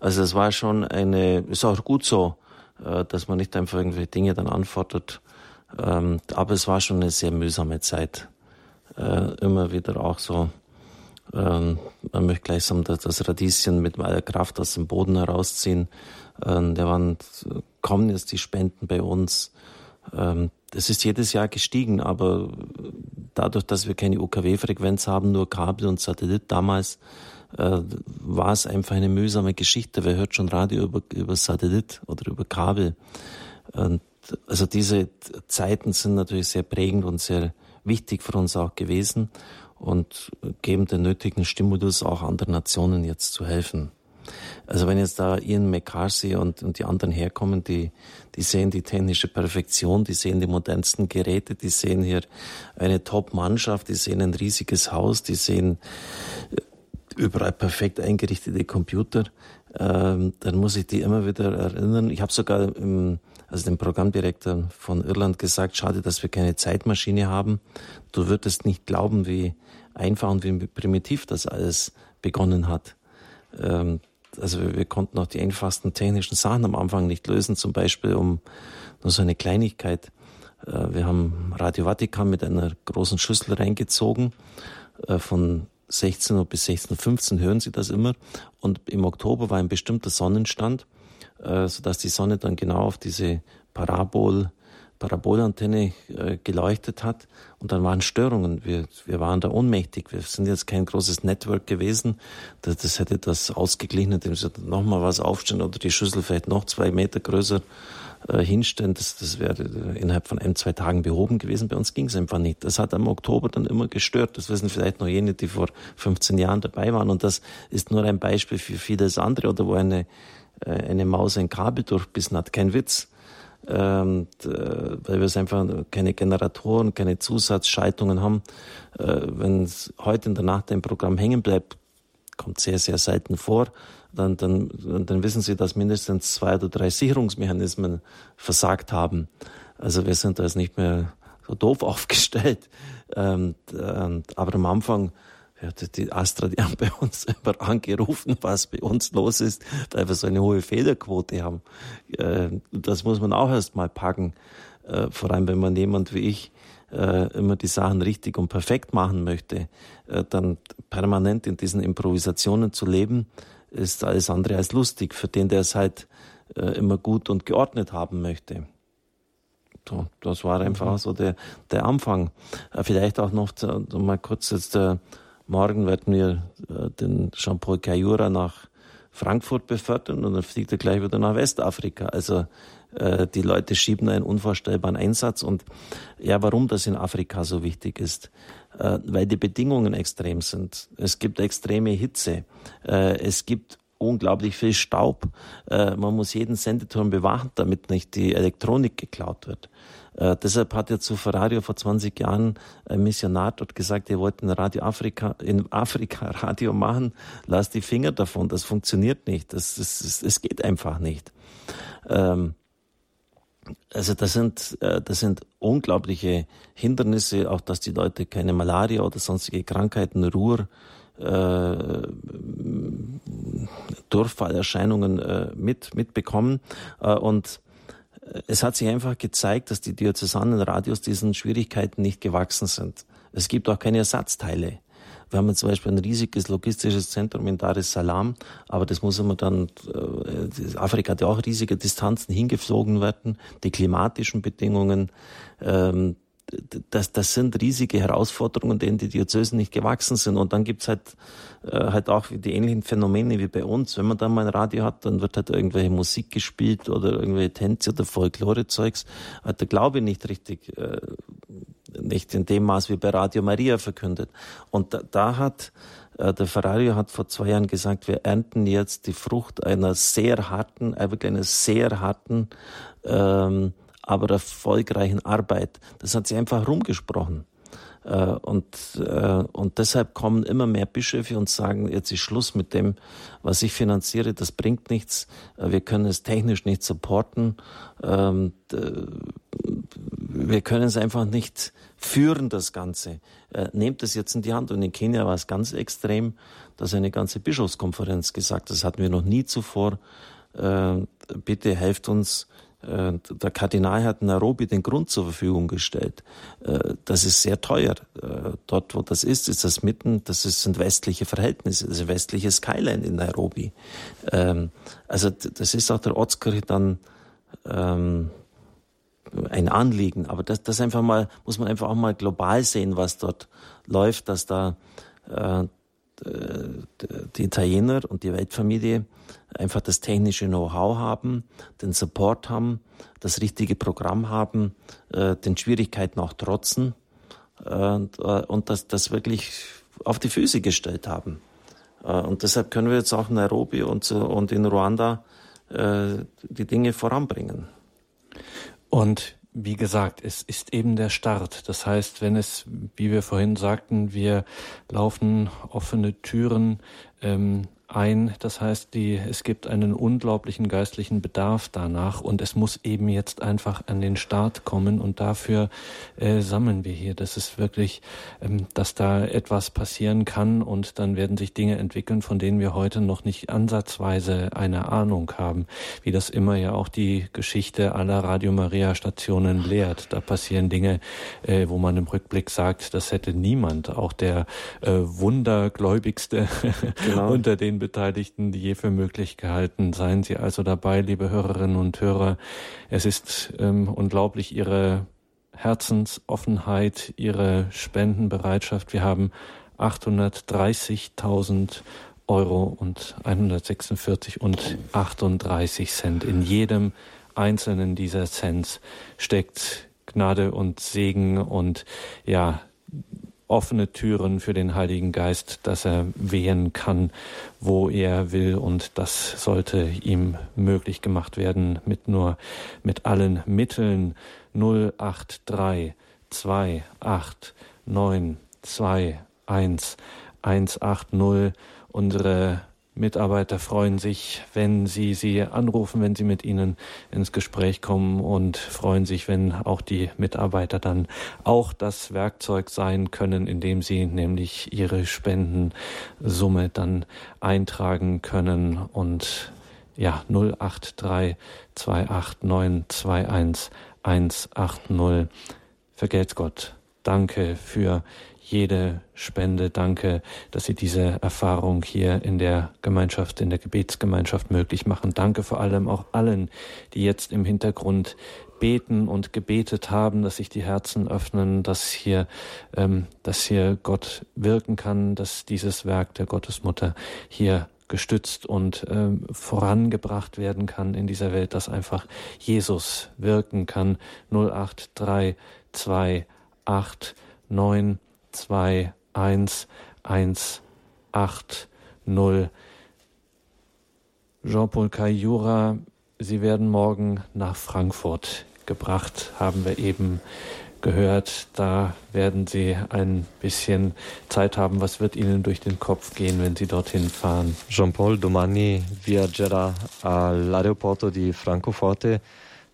Also es war schon eine, ist auch gut so, äh, dass man nicht einfach irgendwelche Dinge dann antwortet. Ähm, aber es war schon eine sehr mühsame Zeit. Äh, immer wieder auch so, ähm, man möchte gleich sagen, dass das Radieschen mit aller Kraft aus dem Boden herausziehen. Ähm, da waren kommen jetzt die Spenden bei uns. Ähm, das ist jedes Jahr gestiegen, aber dadurch, dass wir keine UKW-Frequenz haben, nur Kabel und Satellit damals, äh, war es einfach eine mühsame Geschichte. Wer hört schon Radio über, über Satellit oder über Kabel? Und also diese Zeiten sind natürlich sehr prägend und sehr wichtig für uns auch gewesen und geben den nötigen Stimulus auch anderen Nationen jetzt zu helfen. Also wenn jetzt da Ian McCarthy und, und die anderen herkommen, die, die sehen die technische Perfektion, die sehen die modernsten Geräte, die sehen hier eine Top-Mannschaft, die sehen ein riesiges Haus, die sehen äh, überall perfekt eingerichtete Computer, ähm, dann muss ich die immer wieder erinnern. Ich habe sogar im, also dem Programmdirektor von Irland gesagt, schade, dass wir keine Zeitmaschine haben. Du würdest nicht glauben, wie einfach und wie primitiv das alles begonnen hat. Ähm, also wir, konnten auch die einfachsten technischen Sachen am Anfang nicht lösen, zum Beispiel um nur so eine Kleinigkeit. Äh, wir haben Radio Vatikan mit einer großen Schüssel reingezogen. Äh, von 16 Uhr bis 16.15 Uhr hören Sie das immer. Und im Oktober war ein bestimmter Sonnenstand, äh, sodass die Sonne dann genau auf diese Parabol Parabolantenne äh, geleuchtet hat und dann waren Störungen. Wir, wir waren da ohnmächtig. Wir sind jetzt kein großes Network gewesen. Das, das hätte das ausgeglichen, indem sie nochmal was aufstellen oder die Schüssel vielleicht noch zwei Meter größer äh, hinstellen. Das, das wäre innerhalb von ein, zwei Tagen behoben gewesen. Bei uns ging es einfach nicht. Das hat im Oktober dann immer gestört. Das wissen vielleicht noch jene, die vor 15 Jahren dabei waren. Und das ist nur ein Beispiel für vieles andere oder wo eine, äh, eine Maus ein Kabel durchbissen hat. Kein Witz ähm, weil wir es einfach keine Generatoren, keine Zusatzschaltungen haben. Äh, Wenn heute in der Nacht ein Programm hängen bleibt, kommt sehr, sehr selten vor, dann, dann, dann wissen Sie, dass mindestens zwei oder drei Sicherungsmechanismen versagt haben. Also wir sind da jetzt nicht mehr so doof aufgestellt. Ähm, aber am Anfang ja, die Astra, die haben bei uns immer angerufen, was bei uns los ist, weil wir so eine hohe Fehlerquote haben. Äh, das muss man auch erst mal packen. Äh, vor allem, wenn man jemand wie ich äh, immer die Sachen richtig und perfekt machen möchte, dann permanent in diesen Improvisationen zu leben, ist alles andere als lustig für den, der es halt immer gut und geordnet haben möchte. So, das war einfach mhm. so der, der Anfang. Vielleicht auch noch mal kurz jetzt der Morgen werden wir äh, den Jean-Paul Cayura nach Frankfurt befördern und dann fliegt er gleich wieder nach Westafrika. Also äh, die Leute schieben einen unvorstellbaren Einsatz. Und ja, warum das in Afrika so wichtig ist? Äh, weil die Bedingungen extrem sind. Es gibt extreme Hitze. Äh, es gibt unglaublich viel Staub. Man muss jeden Sendeturm bewachen, damit nicht die Elektronik geklaut wird. Äh, deshalb hat ja zu Ferrari vor 20 Jahren ein Missionar dort gesagt, ihr wollt in Radio Afrika, in Afrika Radio machen, lasst die Finger davon, das funktioniert nicht, das, das, das, das geht einfach nicht. Ähm, also das sind, äh, das sind unglaubliche Hindernisse, auch dass die Leute keine Malaria oder sonstige Krankheiten, Ruhr, äh, Durchfallerscheinungen äh, mit, mitbekommen. Äh, und es hat sich einfach gezeigt, dass die diözesanen Radios diesen Schwierigkeiten nicht gewachsen sind. Es gibt auch keine Ersatzteile. Wir haben zum Beispiel ein riesiges logistisches Zentrum in Dar es Salaam, aber das muss immer dann, äh, Afrika hat ja auch riesige Distanzen hingeflogen werden, die klimatischen Bedingungen, ähm, das, das sind riesige Herausforderungen, denen die Diözesen nicht gewachsen sind. Und dann gibt's halt, äh, halt auch die ähnlichen Phänomene wie bei uns. Wenn man dann mal ein Radio hat, dann wird halt irgendwelche Musik gespielt oder irgendwelche Tänze oder Folklore-Zeugs. Hat der Glaube nicht richtig, äh, nicht in dem Maß wie bei Radio Maria verkündet. Und da, da hat äh, der Ferrari hat vor zwei Jahren gesagt, wir ernten jetzt die Frucht einer sehr harten, wirklich einer sehr harten ähm, aber erfolgreichen Arbeit. Das hat sich einfach rumgesprochen. Äh, und, äh, und deshalb kommen immer mehr Bischöfe und sagen, jetzt ist Schluss mit dem, was ich finanziere, das bringt nichts, äh, wir können es technisch nicht supporten, ähm, wir können es einfach nicht führen, das Ganze. Nehmt es jetzt in die Hand. Und in Kenia war es ganz extrem, dass eine ganze Bischofskonferenz gesagt das hatten wir noch nie zuvor, bitte helft uns, der Kardinal hat Nairobi den Grund zur Verfügung gestellt. Äh, das ist sehr teuer. Äh, dort, wo das ist, ist das mitten, das sind westliche Verhältnisse, das ist westliches Skyline in Nairobi. Ähm, also das ist auch der Ortskirche dann ähm, ein Anliegen. Aber das, das einfach mal, muss man einfach auch mal global sehen, was dort läuft, dass da die Italiener und die Weltfamilie einfach das technische Know-how haben, den Support haben, das richtige Programm haben, äh, den Schwierigkeiten auch trotzen äh, und das, das wirklich auf die Füße gestellt haben. Äh, und deshalb können wir jetzt auch in Nairobi und, und in Ruanda die Dinge voranbringen. Und wie gesagt, es ist eben der Start. Das heißt, wenn es, wie wir vorhin sagten, wir laufen offene Türen ähm, ein. Das heißt, die, es gibt einen unglaublichen geistlichen Bedarf danach und es muss eben jetzt einfach an den Start kommen und dafür äh, sammeln wir hier. Das ist wirklich, ähm, dass da etwas passieren kann und dann werden sich Dinge entwickeln, von denen wir heute noch nicht ansatzweise eine Ahnung haben, wie das immer ja auch die Geschichte aller Radio Maria Stationen lehrt. Da passieren Dinge, äh, wo man im Rückblick sagt, das hätte niemand, auch der äh, Wundergläubigste genau. unter den Beteiligten je für möglich gehalten. Seien Sie also dabei, liebe Hörerinnen und Hörer. Es ist ähm, unglaublich Ihre Herzensoffenheit, Ihre Spendenbereitschaft. Wir haben 830.000 Euro und 146 und 38 Cent. In jedem einzelnen dieser Cents steckt Gnade und Segen und ja, offene Türen für den Heiligen Geist, dass er wehen kann, wo er will. Und das sollte ihm möglich gemacht werden mit nur mit allen Mitteln. 083 28 9 2 1 180 unsere Mitarbeiter freuen sich, wenn Sie sie anrufen, wenn Sie mit ihnen ins Gespräch kommen und freuen sich, wenn auch die Mitarbeiter dann auch das Werkzeug sein können, indem sie nämlich ihre Spendensumme dann eintragen können und ja 083 289 21 180 vergelt's Gott. Danke für jede Spende. Danke, dass Sie diese Erfahrung hier in der Gemeinschaft, in der Gebetsgemeinschaft möglich machen. Danke vor allem auch allen, die jetzt im Hintergrund beten und gebetet haben, dass sich die Herzen öffnen, dass hier, ähm, dass hier Gott wirken kann, dass dieses Werk der Gottesmutter hier gestützt und ähm, vorangebracht werden kann in dieser Welt, dass einfach Jesus wirken kann. 08328 9 2 1 1 8 0. Jean-Paul Kayura, Sie werden morgen nach Frankfurt gebracht, haben wir eben gehört. Da werden Sie ein bisschen Zeit haben. Was wird Ihnen durch den Kopf gehen, wenn Sie dorthin fahren? Jean-Paul domani viaggerà all'aeroporto di Francoforte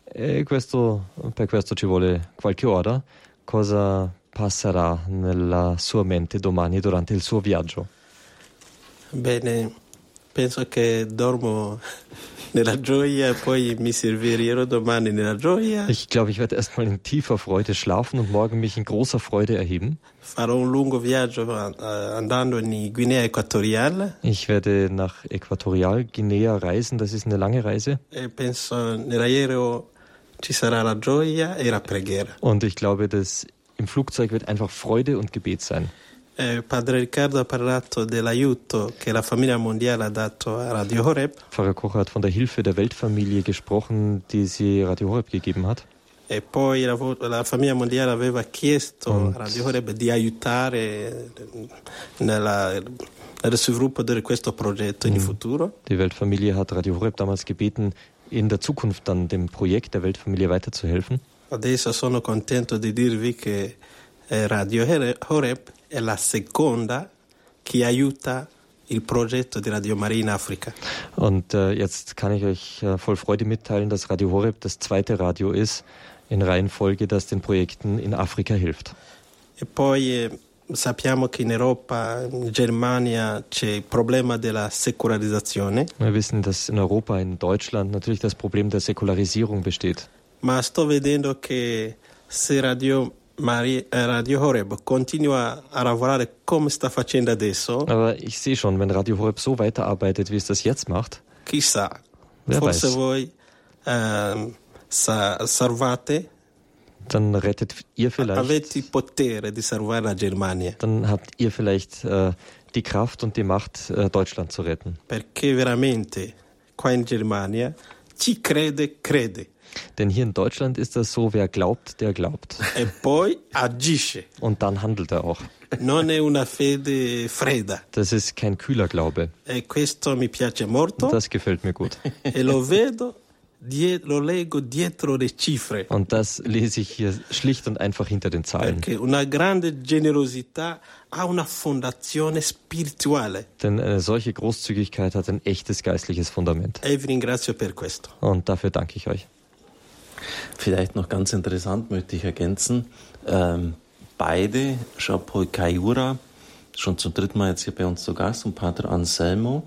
e questo, per questo ci vuole qualche ora. Cosa passerà nella sua mente domani durante il suo viaggio? Bene, penso che dormo nella gioia, poi mi servirò domani nella gioia. Ich glaube, ich werde erstmal in tiefer Freude schlafen und morgen mich in großer Freude erheben. Farò un lungo viaggio uh, andando in Guinea Equatoriale. Ich werde nach Äquatorial Guinea reisen, das ist eine lange Reise. E penso nell'aereo ci sarà la gioia e la preghiera. Und ich glaube, dass im Flugzeug wird einfach Freude und Gebet sein. Eh, Padre Riccardo ha parlato dell'aiuto che la famiglia mondiale ha dato a Radio Horeb. Pfarrer Koch hat von der Hilfe der Weltfamilie gesprochen, die sie Radio Horeb gegeben hat. E poi la, la famiglia mondiale aveva chiesto und a Radio Horeb di aiutare nella, nello sviluppo di questo progetto in futuro. Die Weltfamilie hat Radio Horeb damals gebeten, in der Zukunft dann dem Projekt der Weltfamilie weiterzuhelfen. Adesso sono contento di dirvi che eh, Radio Horeb è la seconda che aiuta il progetto di Radio Maria in Africa. Und äh, jetzt kann ich euch äh, voll Freude mitteilen, dass Radio Horeb das zweite Radio ist in Reihenfolge, das den Projekten in Afrika hilft. E poi eh, sappiamo che in Europa, in Germania c'è il problema della secolarizzazione. Wir wissen, dass in Europa, in Deutschland natürlich das Problem der Säkularisierung besteht. Ma sto vedendo che se Radio, Maria, eh, Radio Horeb continua a lavorare come sta facendo adesso. Aber ich sehe schon, wenn Radio Horeb so weiterarbeitet, wie es das jetzt macht. Chissà, Wer forse weiß. voi eh, sa, salvate. Dann rettet ihr vielleicht. Dann habt ihr vielleicht äh, die Kraft und die Macht, äh, Deutschland zu retten. Perché veramente qua in Germania chi crede, crede. Denn hier in Deutschland ist das so, wer glaubt, der glaubt. E poi agisce. Und dann handelt er auch. Non è una fede fredda. Das ist kein kühler Glaube. E questo mi piace molto. Das gefällt mir gut. e lo vedo lo leggo dietro le cifre. Und das lese ich hier schlicht und einfach hinter den Zahlen. Perché una grande generosità ha una fondazione spirituale. Denn eine solche Großzügigkeit hat ein echtes geistliches Fundament. E vi ringrazio per questo. Und dafür danke ich euch. Vielleicht noch ganz interessant möchte ich ergänzen, ähm, beide, Jean-Paul Kayura, schon zum dritten Mal jetzt hier bei uns zu Gast, und Pater Anselmo,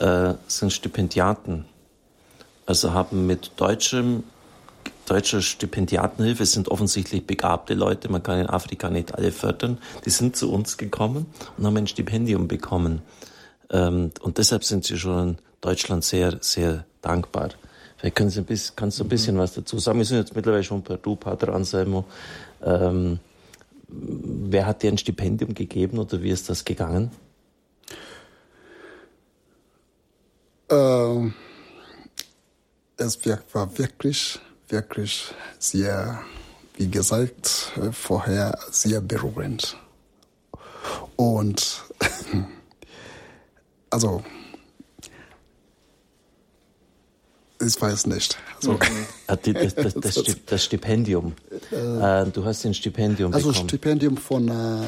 äh, sind Stipendiaten also haben mit deutschem, deutscher Stipendiatenhilfe, sind offensichtlich begabte Leute, man kann in Afrika nicht alle fördern, die sind zu uns gekommen und haben ein Stipendium bekommen. Ähm, und deshalb sind sie schon in Deutschland sehr, sehr dankbar. Vielleicht können Sie ein bisschen, kannst du ein bisschen was dazu sagen? Wir sind jetzt mittlerweile schon per Du, Pater Anselmo. Ähm, wer hat dir ein Stipendium gegeben oder wie ist das gegangen? Ähm es war wirklich, wirklich sehr, wie gesagt, äh, vorher sehr berührend. Und also Ich weiß nicht. Also, das, das, das, das, Stipendium. Äh, du hast ein Stipendium also bekommen. Also Stipendium von äh,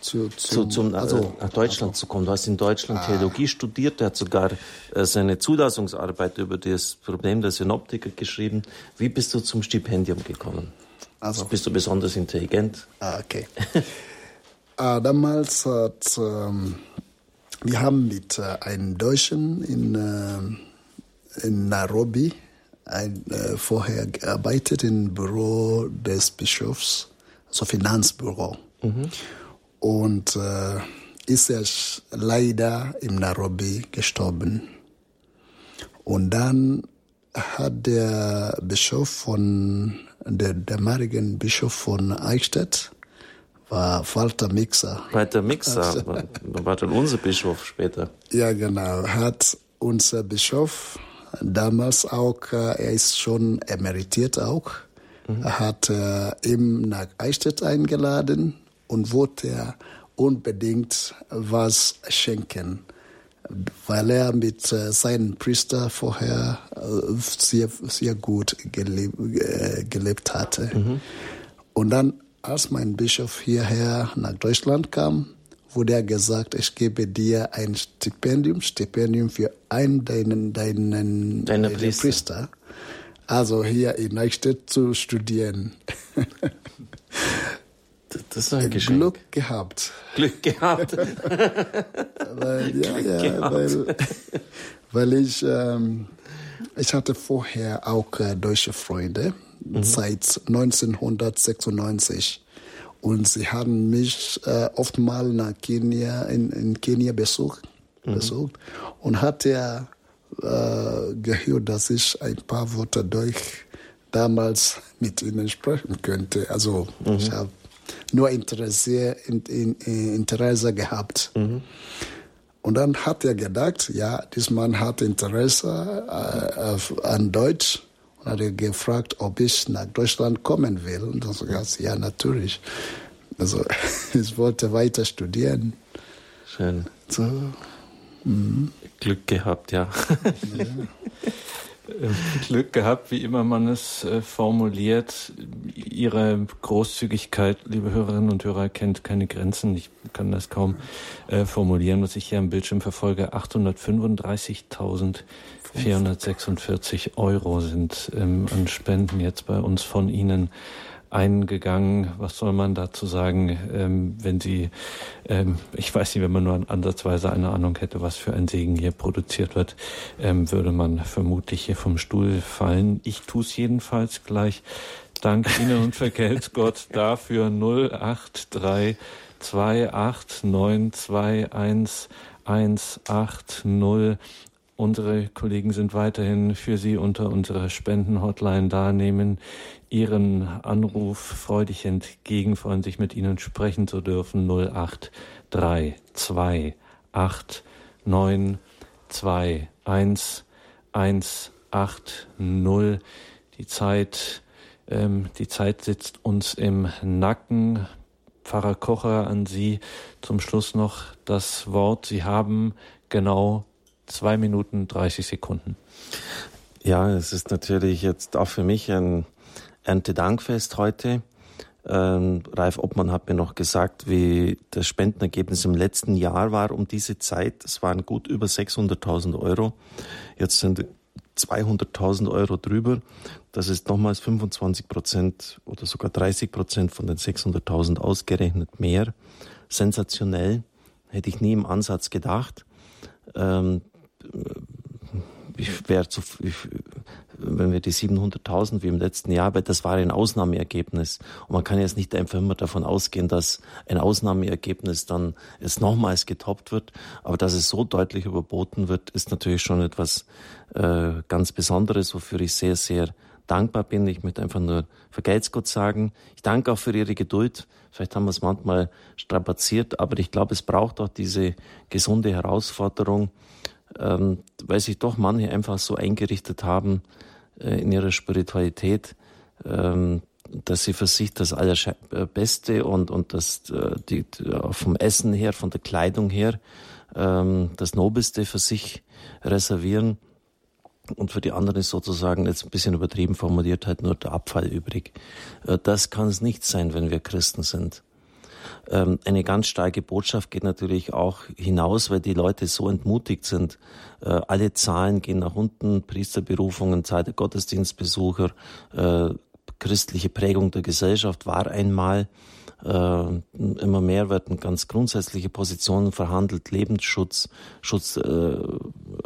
zu, zu, zum, also, äh, nach Deutschland also. zu kommen. Du hast in Deutschland ah. Theologie studiert. Er hat sogar äh, seine Zulassungsarbeit über das Problem der Synoptiker geschrieben. Wie bist du zum Stipendium gekommen? Also bist du besonders intelligent? Ah, okay. äh, damals hat ähm, wir haben mit äh, einem Deutschen in äh, in Nairobi ein, äh, vorher gearbeitet im Büro des Bischofs, also Finanzbüro. Mhm. Und äh, ist er leider in Nairobi gestorben. Und dann hat der Bischof von, der damaligen Bischof von Eichstätt, war Walter Mixer. Walter Mixer, war, war dann unser Bischof später. Ja, genau, hat unser Bischof damals auch, äh, er ist schon emeritiert auch. Mhm. Hat äh, ihm nach Eichstätt eingeladen und wollte unbedingt was schenken, weil er mit äh, seinem Priester vorher sehr, sehr gut gelebt, gelebt hatte. Mhm. Und dann, als mein Bischof hierher nach Deutschland kam, wurde er gesagt, ich gebe dir ein Stipendium, Stipendium für einen deinen, deinen, Deine Priester. Priester. Also hier in Neustadt zu studieren. Das ist ein Geschenk. Glück gehabt. Glück gehabt. weil, ja, Glück ja, gehabt. Weil, weil ich, ähm, ich hatte vorher auch äh, deutsche Freunde mhm. seit 1996. Und sie haben mich äh, oft mal nach Kenia, in, in Kenia besucht, mhm. besucht und hat er äh, gehört, dass ich ein paar Worte Deutsch damals mit ihnen sprechen könnte. Also mhm. ich habe nur Interesse, in, in, Interesse gehabt. Mhm. Und dann hat er gedacht, ja, dieser Mann hat Interesse äh, an Deutsch und hat er gefragt, ob ich nach Deutschland kommen will. Und dann sagte ich, ja, natürlich. Also ich wollte weiter studieren. Schön. So. Mhm. Glück gehabt, ja. ja. Glück gehabt, wie immer man es äh, formuliert. Ihre Großzügigkeit, liebe Hörerinnen und Hörer, kennt keine Grenzen. Ich kann das kaum äh, formulieren, was ich hier am Bildschirm verfolge. 835.446 Euro sind ähm, an Spenden jetzt bei uns von Ihnen eingegangen. Was soll man dazu sagen, ähm, wenn Sie, ähm, ich weiß nicht, wenn man nur ansatzweise eine Ahnung hätte, was für ein Segen hier produziert wird, ähm, würde man vermutlich hier vom Stuhl fallen. Ich tue es jedenfalls gleich. Dank Ihnen und vergelt Gott dafür 083 28921 Unsere Kollegen sind weiterhin für Sie unter unserer Spendenhotline da, nehmen Ihren Anruf freudig entgegen, freuen sich mit Ihnen sprechen zu dürfen. 08328 921 180. Die Zeit, ähm, die Zeit sitzt uns im Nacken. Pfarrer Kocher, an Sie zum Schluss noch das Wort. Sie haben genau zwei Minuten 30 Sekunden. Ja, es ist natürlich jetzt auch für mich ein Erntedankfest heute. Ähm, Ralf Obmann hat mir noch gesagt, wie das Spendenergebnis im letzten Jahr war um diese Zeit. Es waren gut über 600.000 Euro. Jetzt sind 200.000 Euro drüber. Das ist nochmals 25 Prozent oder sogar 30 Prozent von den 600.000 ausgerechnet mehr. Sensationell. Hätte ich nie im Ansatz gedacht. Ähm, ich wäre zu, ich, wenn wir die 700.000 wie im letzten Jahr, weil das war ein Ausnahmeergebnis. Und man kann jetzt nicht einfach immer davon ausgehen, dass ein Ausnahmeergebnis dann jetzt nochmals getoppt wird. Aber dass es so deutlich überboten wird, ist natürlich schon etwas äh, ganz Besonderes, wofür ich sehr, sehr dankbar bin. Ich möchte einfach nur vergelt's Gott sagen. Ich danke auch für Ihre Geduld. Vielleicht haben wir es manchmal strapaziert, aber ich glaube, es braucht auch diese gesunde Herausforderung, ähm, weil sich doch manche einfach so eingerichtet haben äh, in ihrer Spiritualität, ähm, dass sie für sich das Allerbeste und, und das äh, die, vom Essen her, von der Kleidung her, ähm, das Nobelste für sich reservieren. Und für die anderen ist sozusagen jetzt ein bisschen übertrieben formuliert halt nur der Abfall übrig. Äh, das kann es nicht sein, wenn wir Christen sind. Ähm, eine ganz starke Botschaft geht natürlich auch hinaus, weil die Leute so entmutigt sind. Äh, alle Zahlen gehen nach unten, Priesterberufungen, Zahl der Gottesdienstbesucher, äh, christliche Prägung der Gesellschaft war einmal. Äh, immer mehr werden ganz grundsätzliche Positionen verhandelt, Lebensschutz, Schutz äh,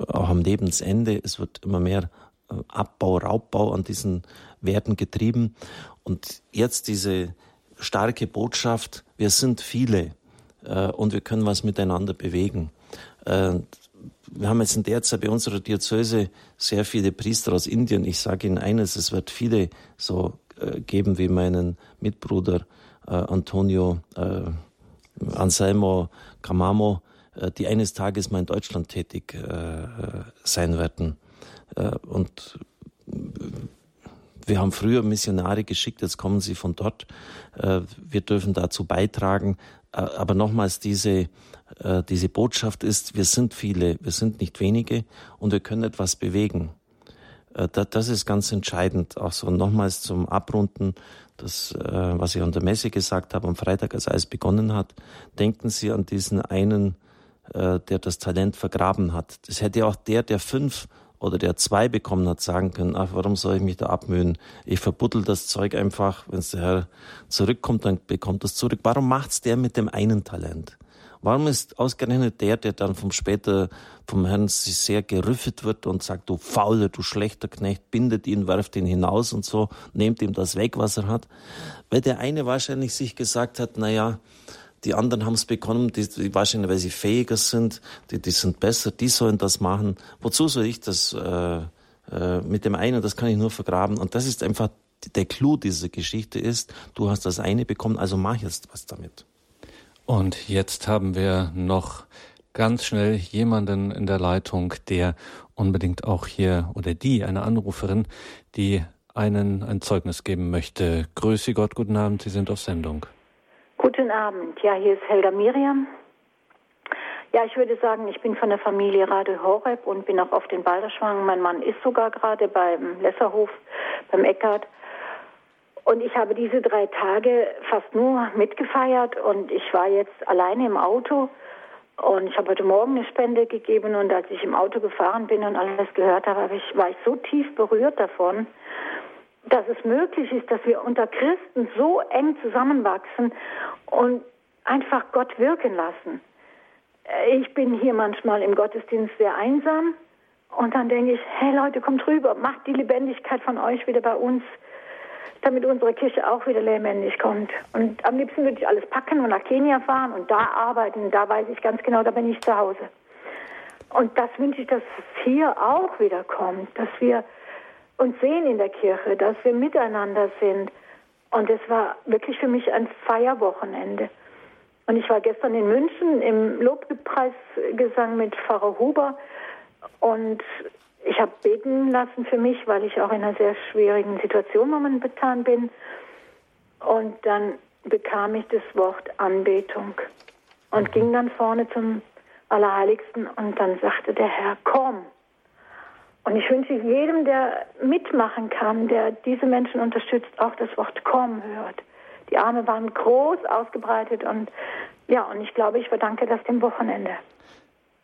auch am Lebensende. Es wird immer mehr äh, Abbau, Raubbau an diesen Werten getrieben. Und jetzt diese starke Botschaft, wir sind viele äh, und wir können was miteinander bewegen. Äh, wir haben jetzt in der Zeit bei unserer Diözese sehr viele Priester aus Indien. Ich sage Ihnen eines, es wird viele so äh, geben wie meinen Mitbruder äh, Antonio äh, Anselmo Camamo, äh, die eines Tages mal in Deutschland tätig sein werden. Und wir haben früher Missionare geschickt, jetzt kommen sie von dort. Äh, wir dürfen dazu beitragen. Äh, aber nochmals, diese, äh, diese Botschaft ist, wir sind viele, wir sind nicht wenige und wir können etwas bewegen. Das ist ganz entscheidend. Auch so nochmals zum Abrunden, das, was ich an der Messe gesagt habe, am Freitag, als alles begonnen hat. Denken Sie an diesen einen, der das Talent vergraben hat. Das hätte auch der, der fünf oder der zwei bekommen hat, sagen können, ach, warum soll ich mich da abmühen? Ich verbuddel das Zeug einfach, wenn der Herr zurückkommt, dann bekommt das zurück. Warum macht's der mit dem einen Talent? Warum ist ausgerechnet der, der dann vom später vom Herrn sehr gerüffet wird und sagt, du Fauler, du schlechter Knecht, bindet ihn, werft ihn hinaus und so, nehmt ihm das weg, was er hat? Weil der eine wahrscheinlich sich gesagt hat, na ja, die anderen haben es bekommen, die, die, wahrscheinlich, weil sie fähiger sind, die, die sind besser, die sollen das machen. Wozu soll ich das äh, äh, mit dem einen, das kann ich nur vergraben. Und das ist einfach der Clou dieser Geschichte ist, du hast das eine bekommen, also mach jetzt was damit. Und jetzt haben wir noch ganz schnell jemanden in der Leitung, der unbedingt auch hier oder die, eine Anruferin, die einen ein Zeugnis geben möchte. Grüße Gott, guten Abend, Sie sind auf Sendung. Guten Abend. Ja, hier ist Helga Miriam. Ja, ich würde sagen, ich bin von der Familie Rade Horeb und bin auch auf den Balderschwang. Mein Mann ist sogar gerade beim Lesserhof, beim Eckart. Und ich habe diese drei Tage fast nur mitgefeiert und ich war jetzt alleine im Auto und ich habe heute Morgen eine Spende gegeben und als ich im Auto gefahren bin und alles gehört habe, war ich so tief berührt davon dass es möglich ist, dass wir unter Christen so eng zusammenwachsen und einfach Gott wirken lassen. Äh, ich bin hier manchmal im Gottesdienst sehr einsam und dann denke ich, hey Leute, kommt rüber, macht die Lebendigkeit von euch wieder bei uns, damit unsere Kirche auch wieder lebendig kommt. Und am liebsten würde ich alles packen und nach Kenia fahren und da arbeiten. Da weiß ich ganz genau, da bin ich zu Hause. Und das wünsche ich, dass es hier auch wieder kommt, dass wir und sehen in der Kirche, dass wir miteinander sind. Und es war wirklich für mich ein Feierwochenende. Und ich war gestern in München im Lobpreisgesang mit Pfarrer Huber und ich habe beten lassen für mich, weil ich auch in einer sehr schwierigen Situation momentan bin. Und dann bekam ich das Wort Anbetung und mhm. ging dann vorne zum Allerheiligsten und dann sagte der Herr, komm. Und ich wünsche jedem, der mitmachen kann, der diese Menschen unterstützt, auch das Wort komm hört. Die Arme waren groß ausgebreitet und ja, und ich glaube, ich verdanke das dem Wochenende.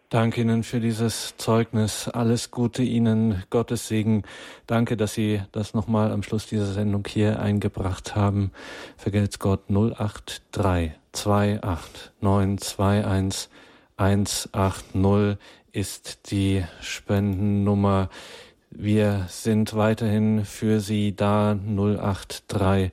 Danke Ihnen für dieses Zeugnis. Alles Gute Ihnen, Gottes Segen. Danke, dass Sie das nochmal am Schluss dieser Sendung hier eingebracht haben. Vergelt's Gott 083 28 921 180 ist die Spendennummer. Wir sind weiterhin für Sie da 083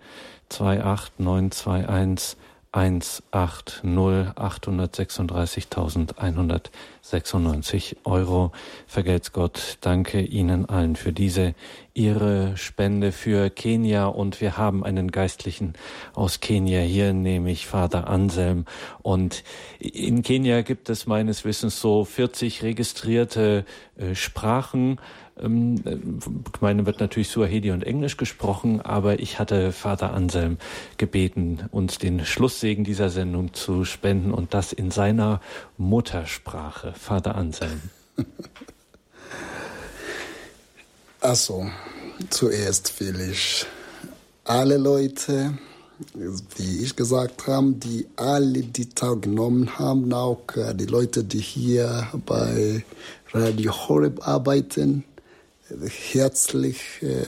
28 921 180 836.196 Euro. Vergelt's Gott, danke Ihnen allen für diese Ihre Spende für Kenia und wir haben einen Geistlichen aus Kenia hier, nämlich Vater Anselm. Und in Kenia gibt es meines Wissens so 40 registrierte äh, Sprachen ähm, meine wird natürlich Suaheli und Englisch gesprochen, aber ich hatte Vater Anselm gebeten, uns den Schlusssegen dieser Sendung zu spenden und das in seiner Muttersprache. Vater Anselm. Also, zuerst will ich alle Leute, wie ich gesagt habe, die alle die teilgenommen haben, auch äh, die Leute, die hier bei Radio Horeb arbeiten, herzlich äh,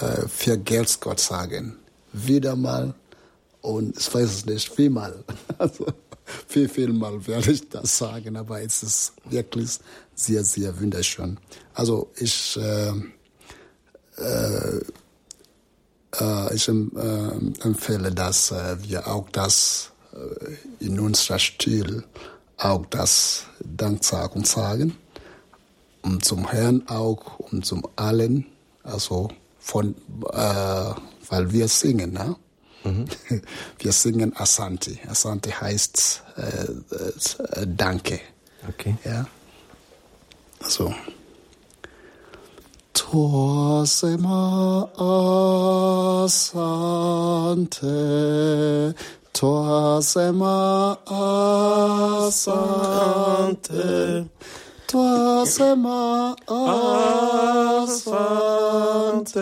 äh, vergelt's Gott sagen. Wieder mal und ich weiß es nicht, vielmal. Also viel, viel mal werde ich das sagen, aber es ist wirklich sehr, sehr wunderschön. Also ich, äh, äh, äh äh, empfehle, dass äh, wir auch das in unserer Stil auch das Danksagung sagen und zum Herrn auch und zum allen, also von, äh, weil wir singen, ne? Mhm. Wir singen Asante. Asante heißt äh, äh, Danke. Okay. Ja. So. Tosema Asante. Tosema Asante. Twasema asante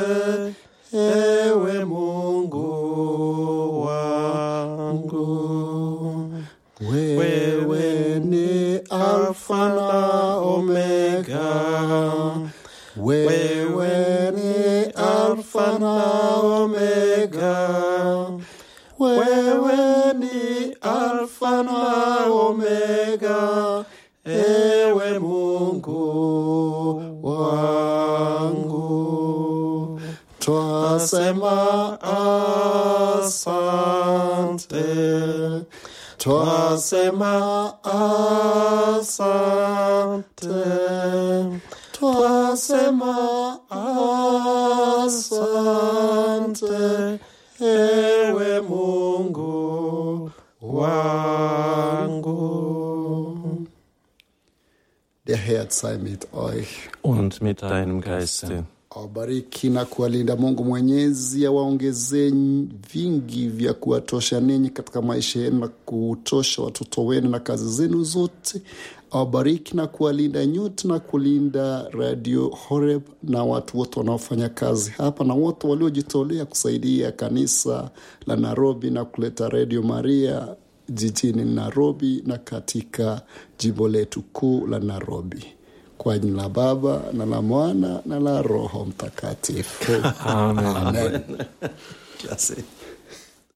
ewe Mungu wangu, wewe ni Alfa na Omega, wewe ni Alfa na Omega, wewe ni Alfa na Omega. Twasema asante, twasema asante, twasema asante, ewe Mungu wangu. Der Herr sei mit euch und mit deinem Geiste. Awabariki na kuwalinda Mungu Mwenyezi, awaongezee vingi vya kuwatosha ninyi katika maisha yenu na kutosha watoto wenu na kazi zenu zote. Awabariki na kuwalinda nyote na kulinda Radio Horeb na watu wote wanaofanya kazi hapa na wote waliojitolea kusaidia kanisa la Nairobi na kuleta Radio Maria jijini Nairobi na katika jimbo letu kuu la Nairobi. Kwa jina la Baba na la Mwana na la Roho Mtakatifu. Amen. Amen.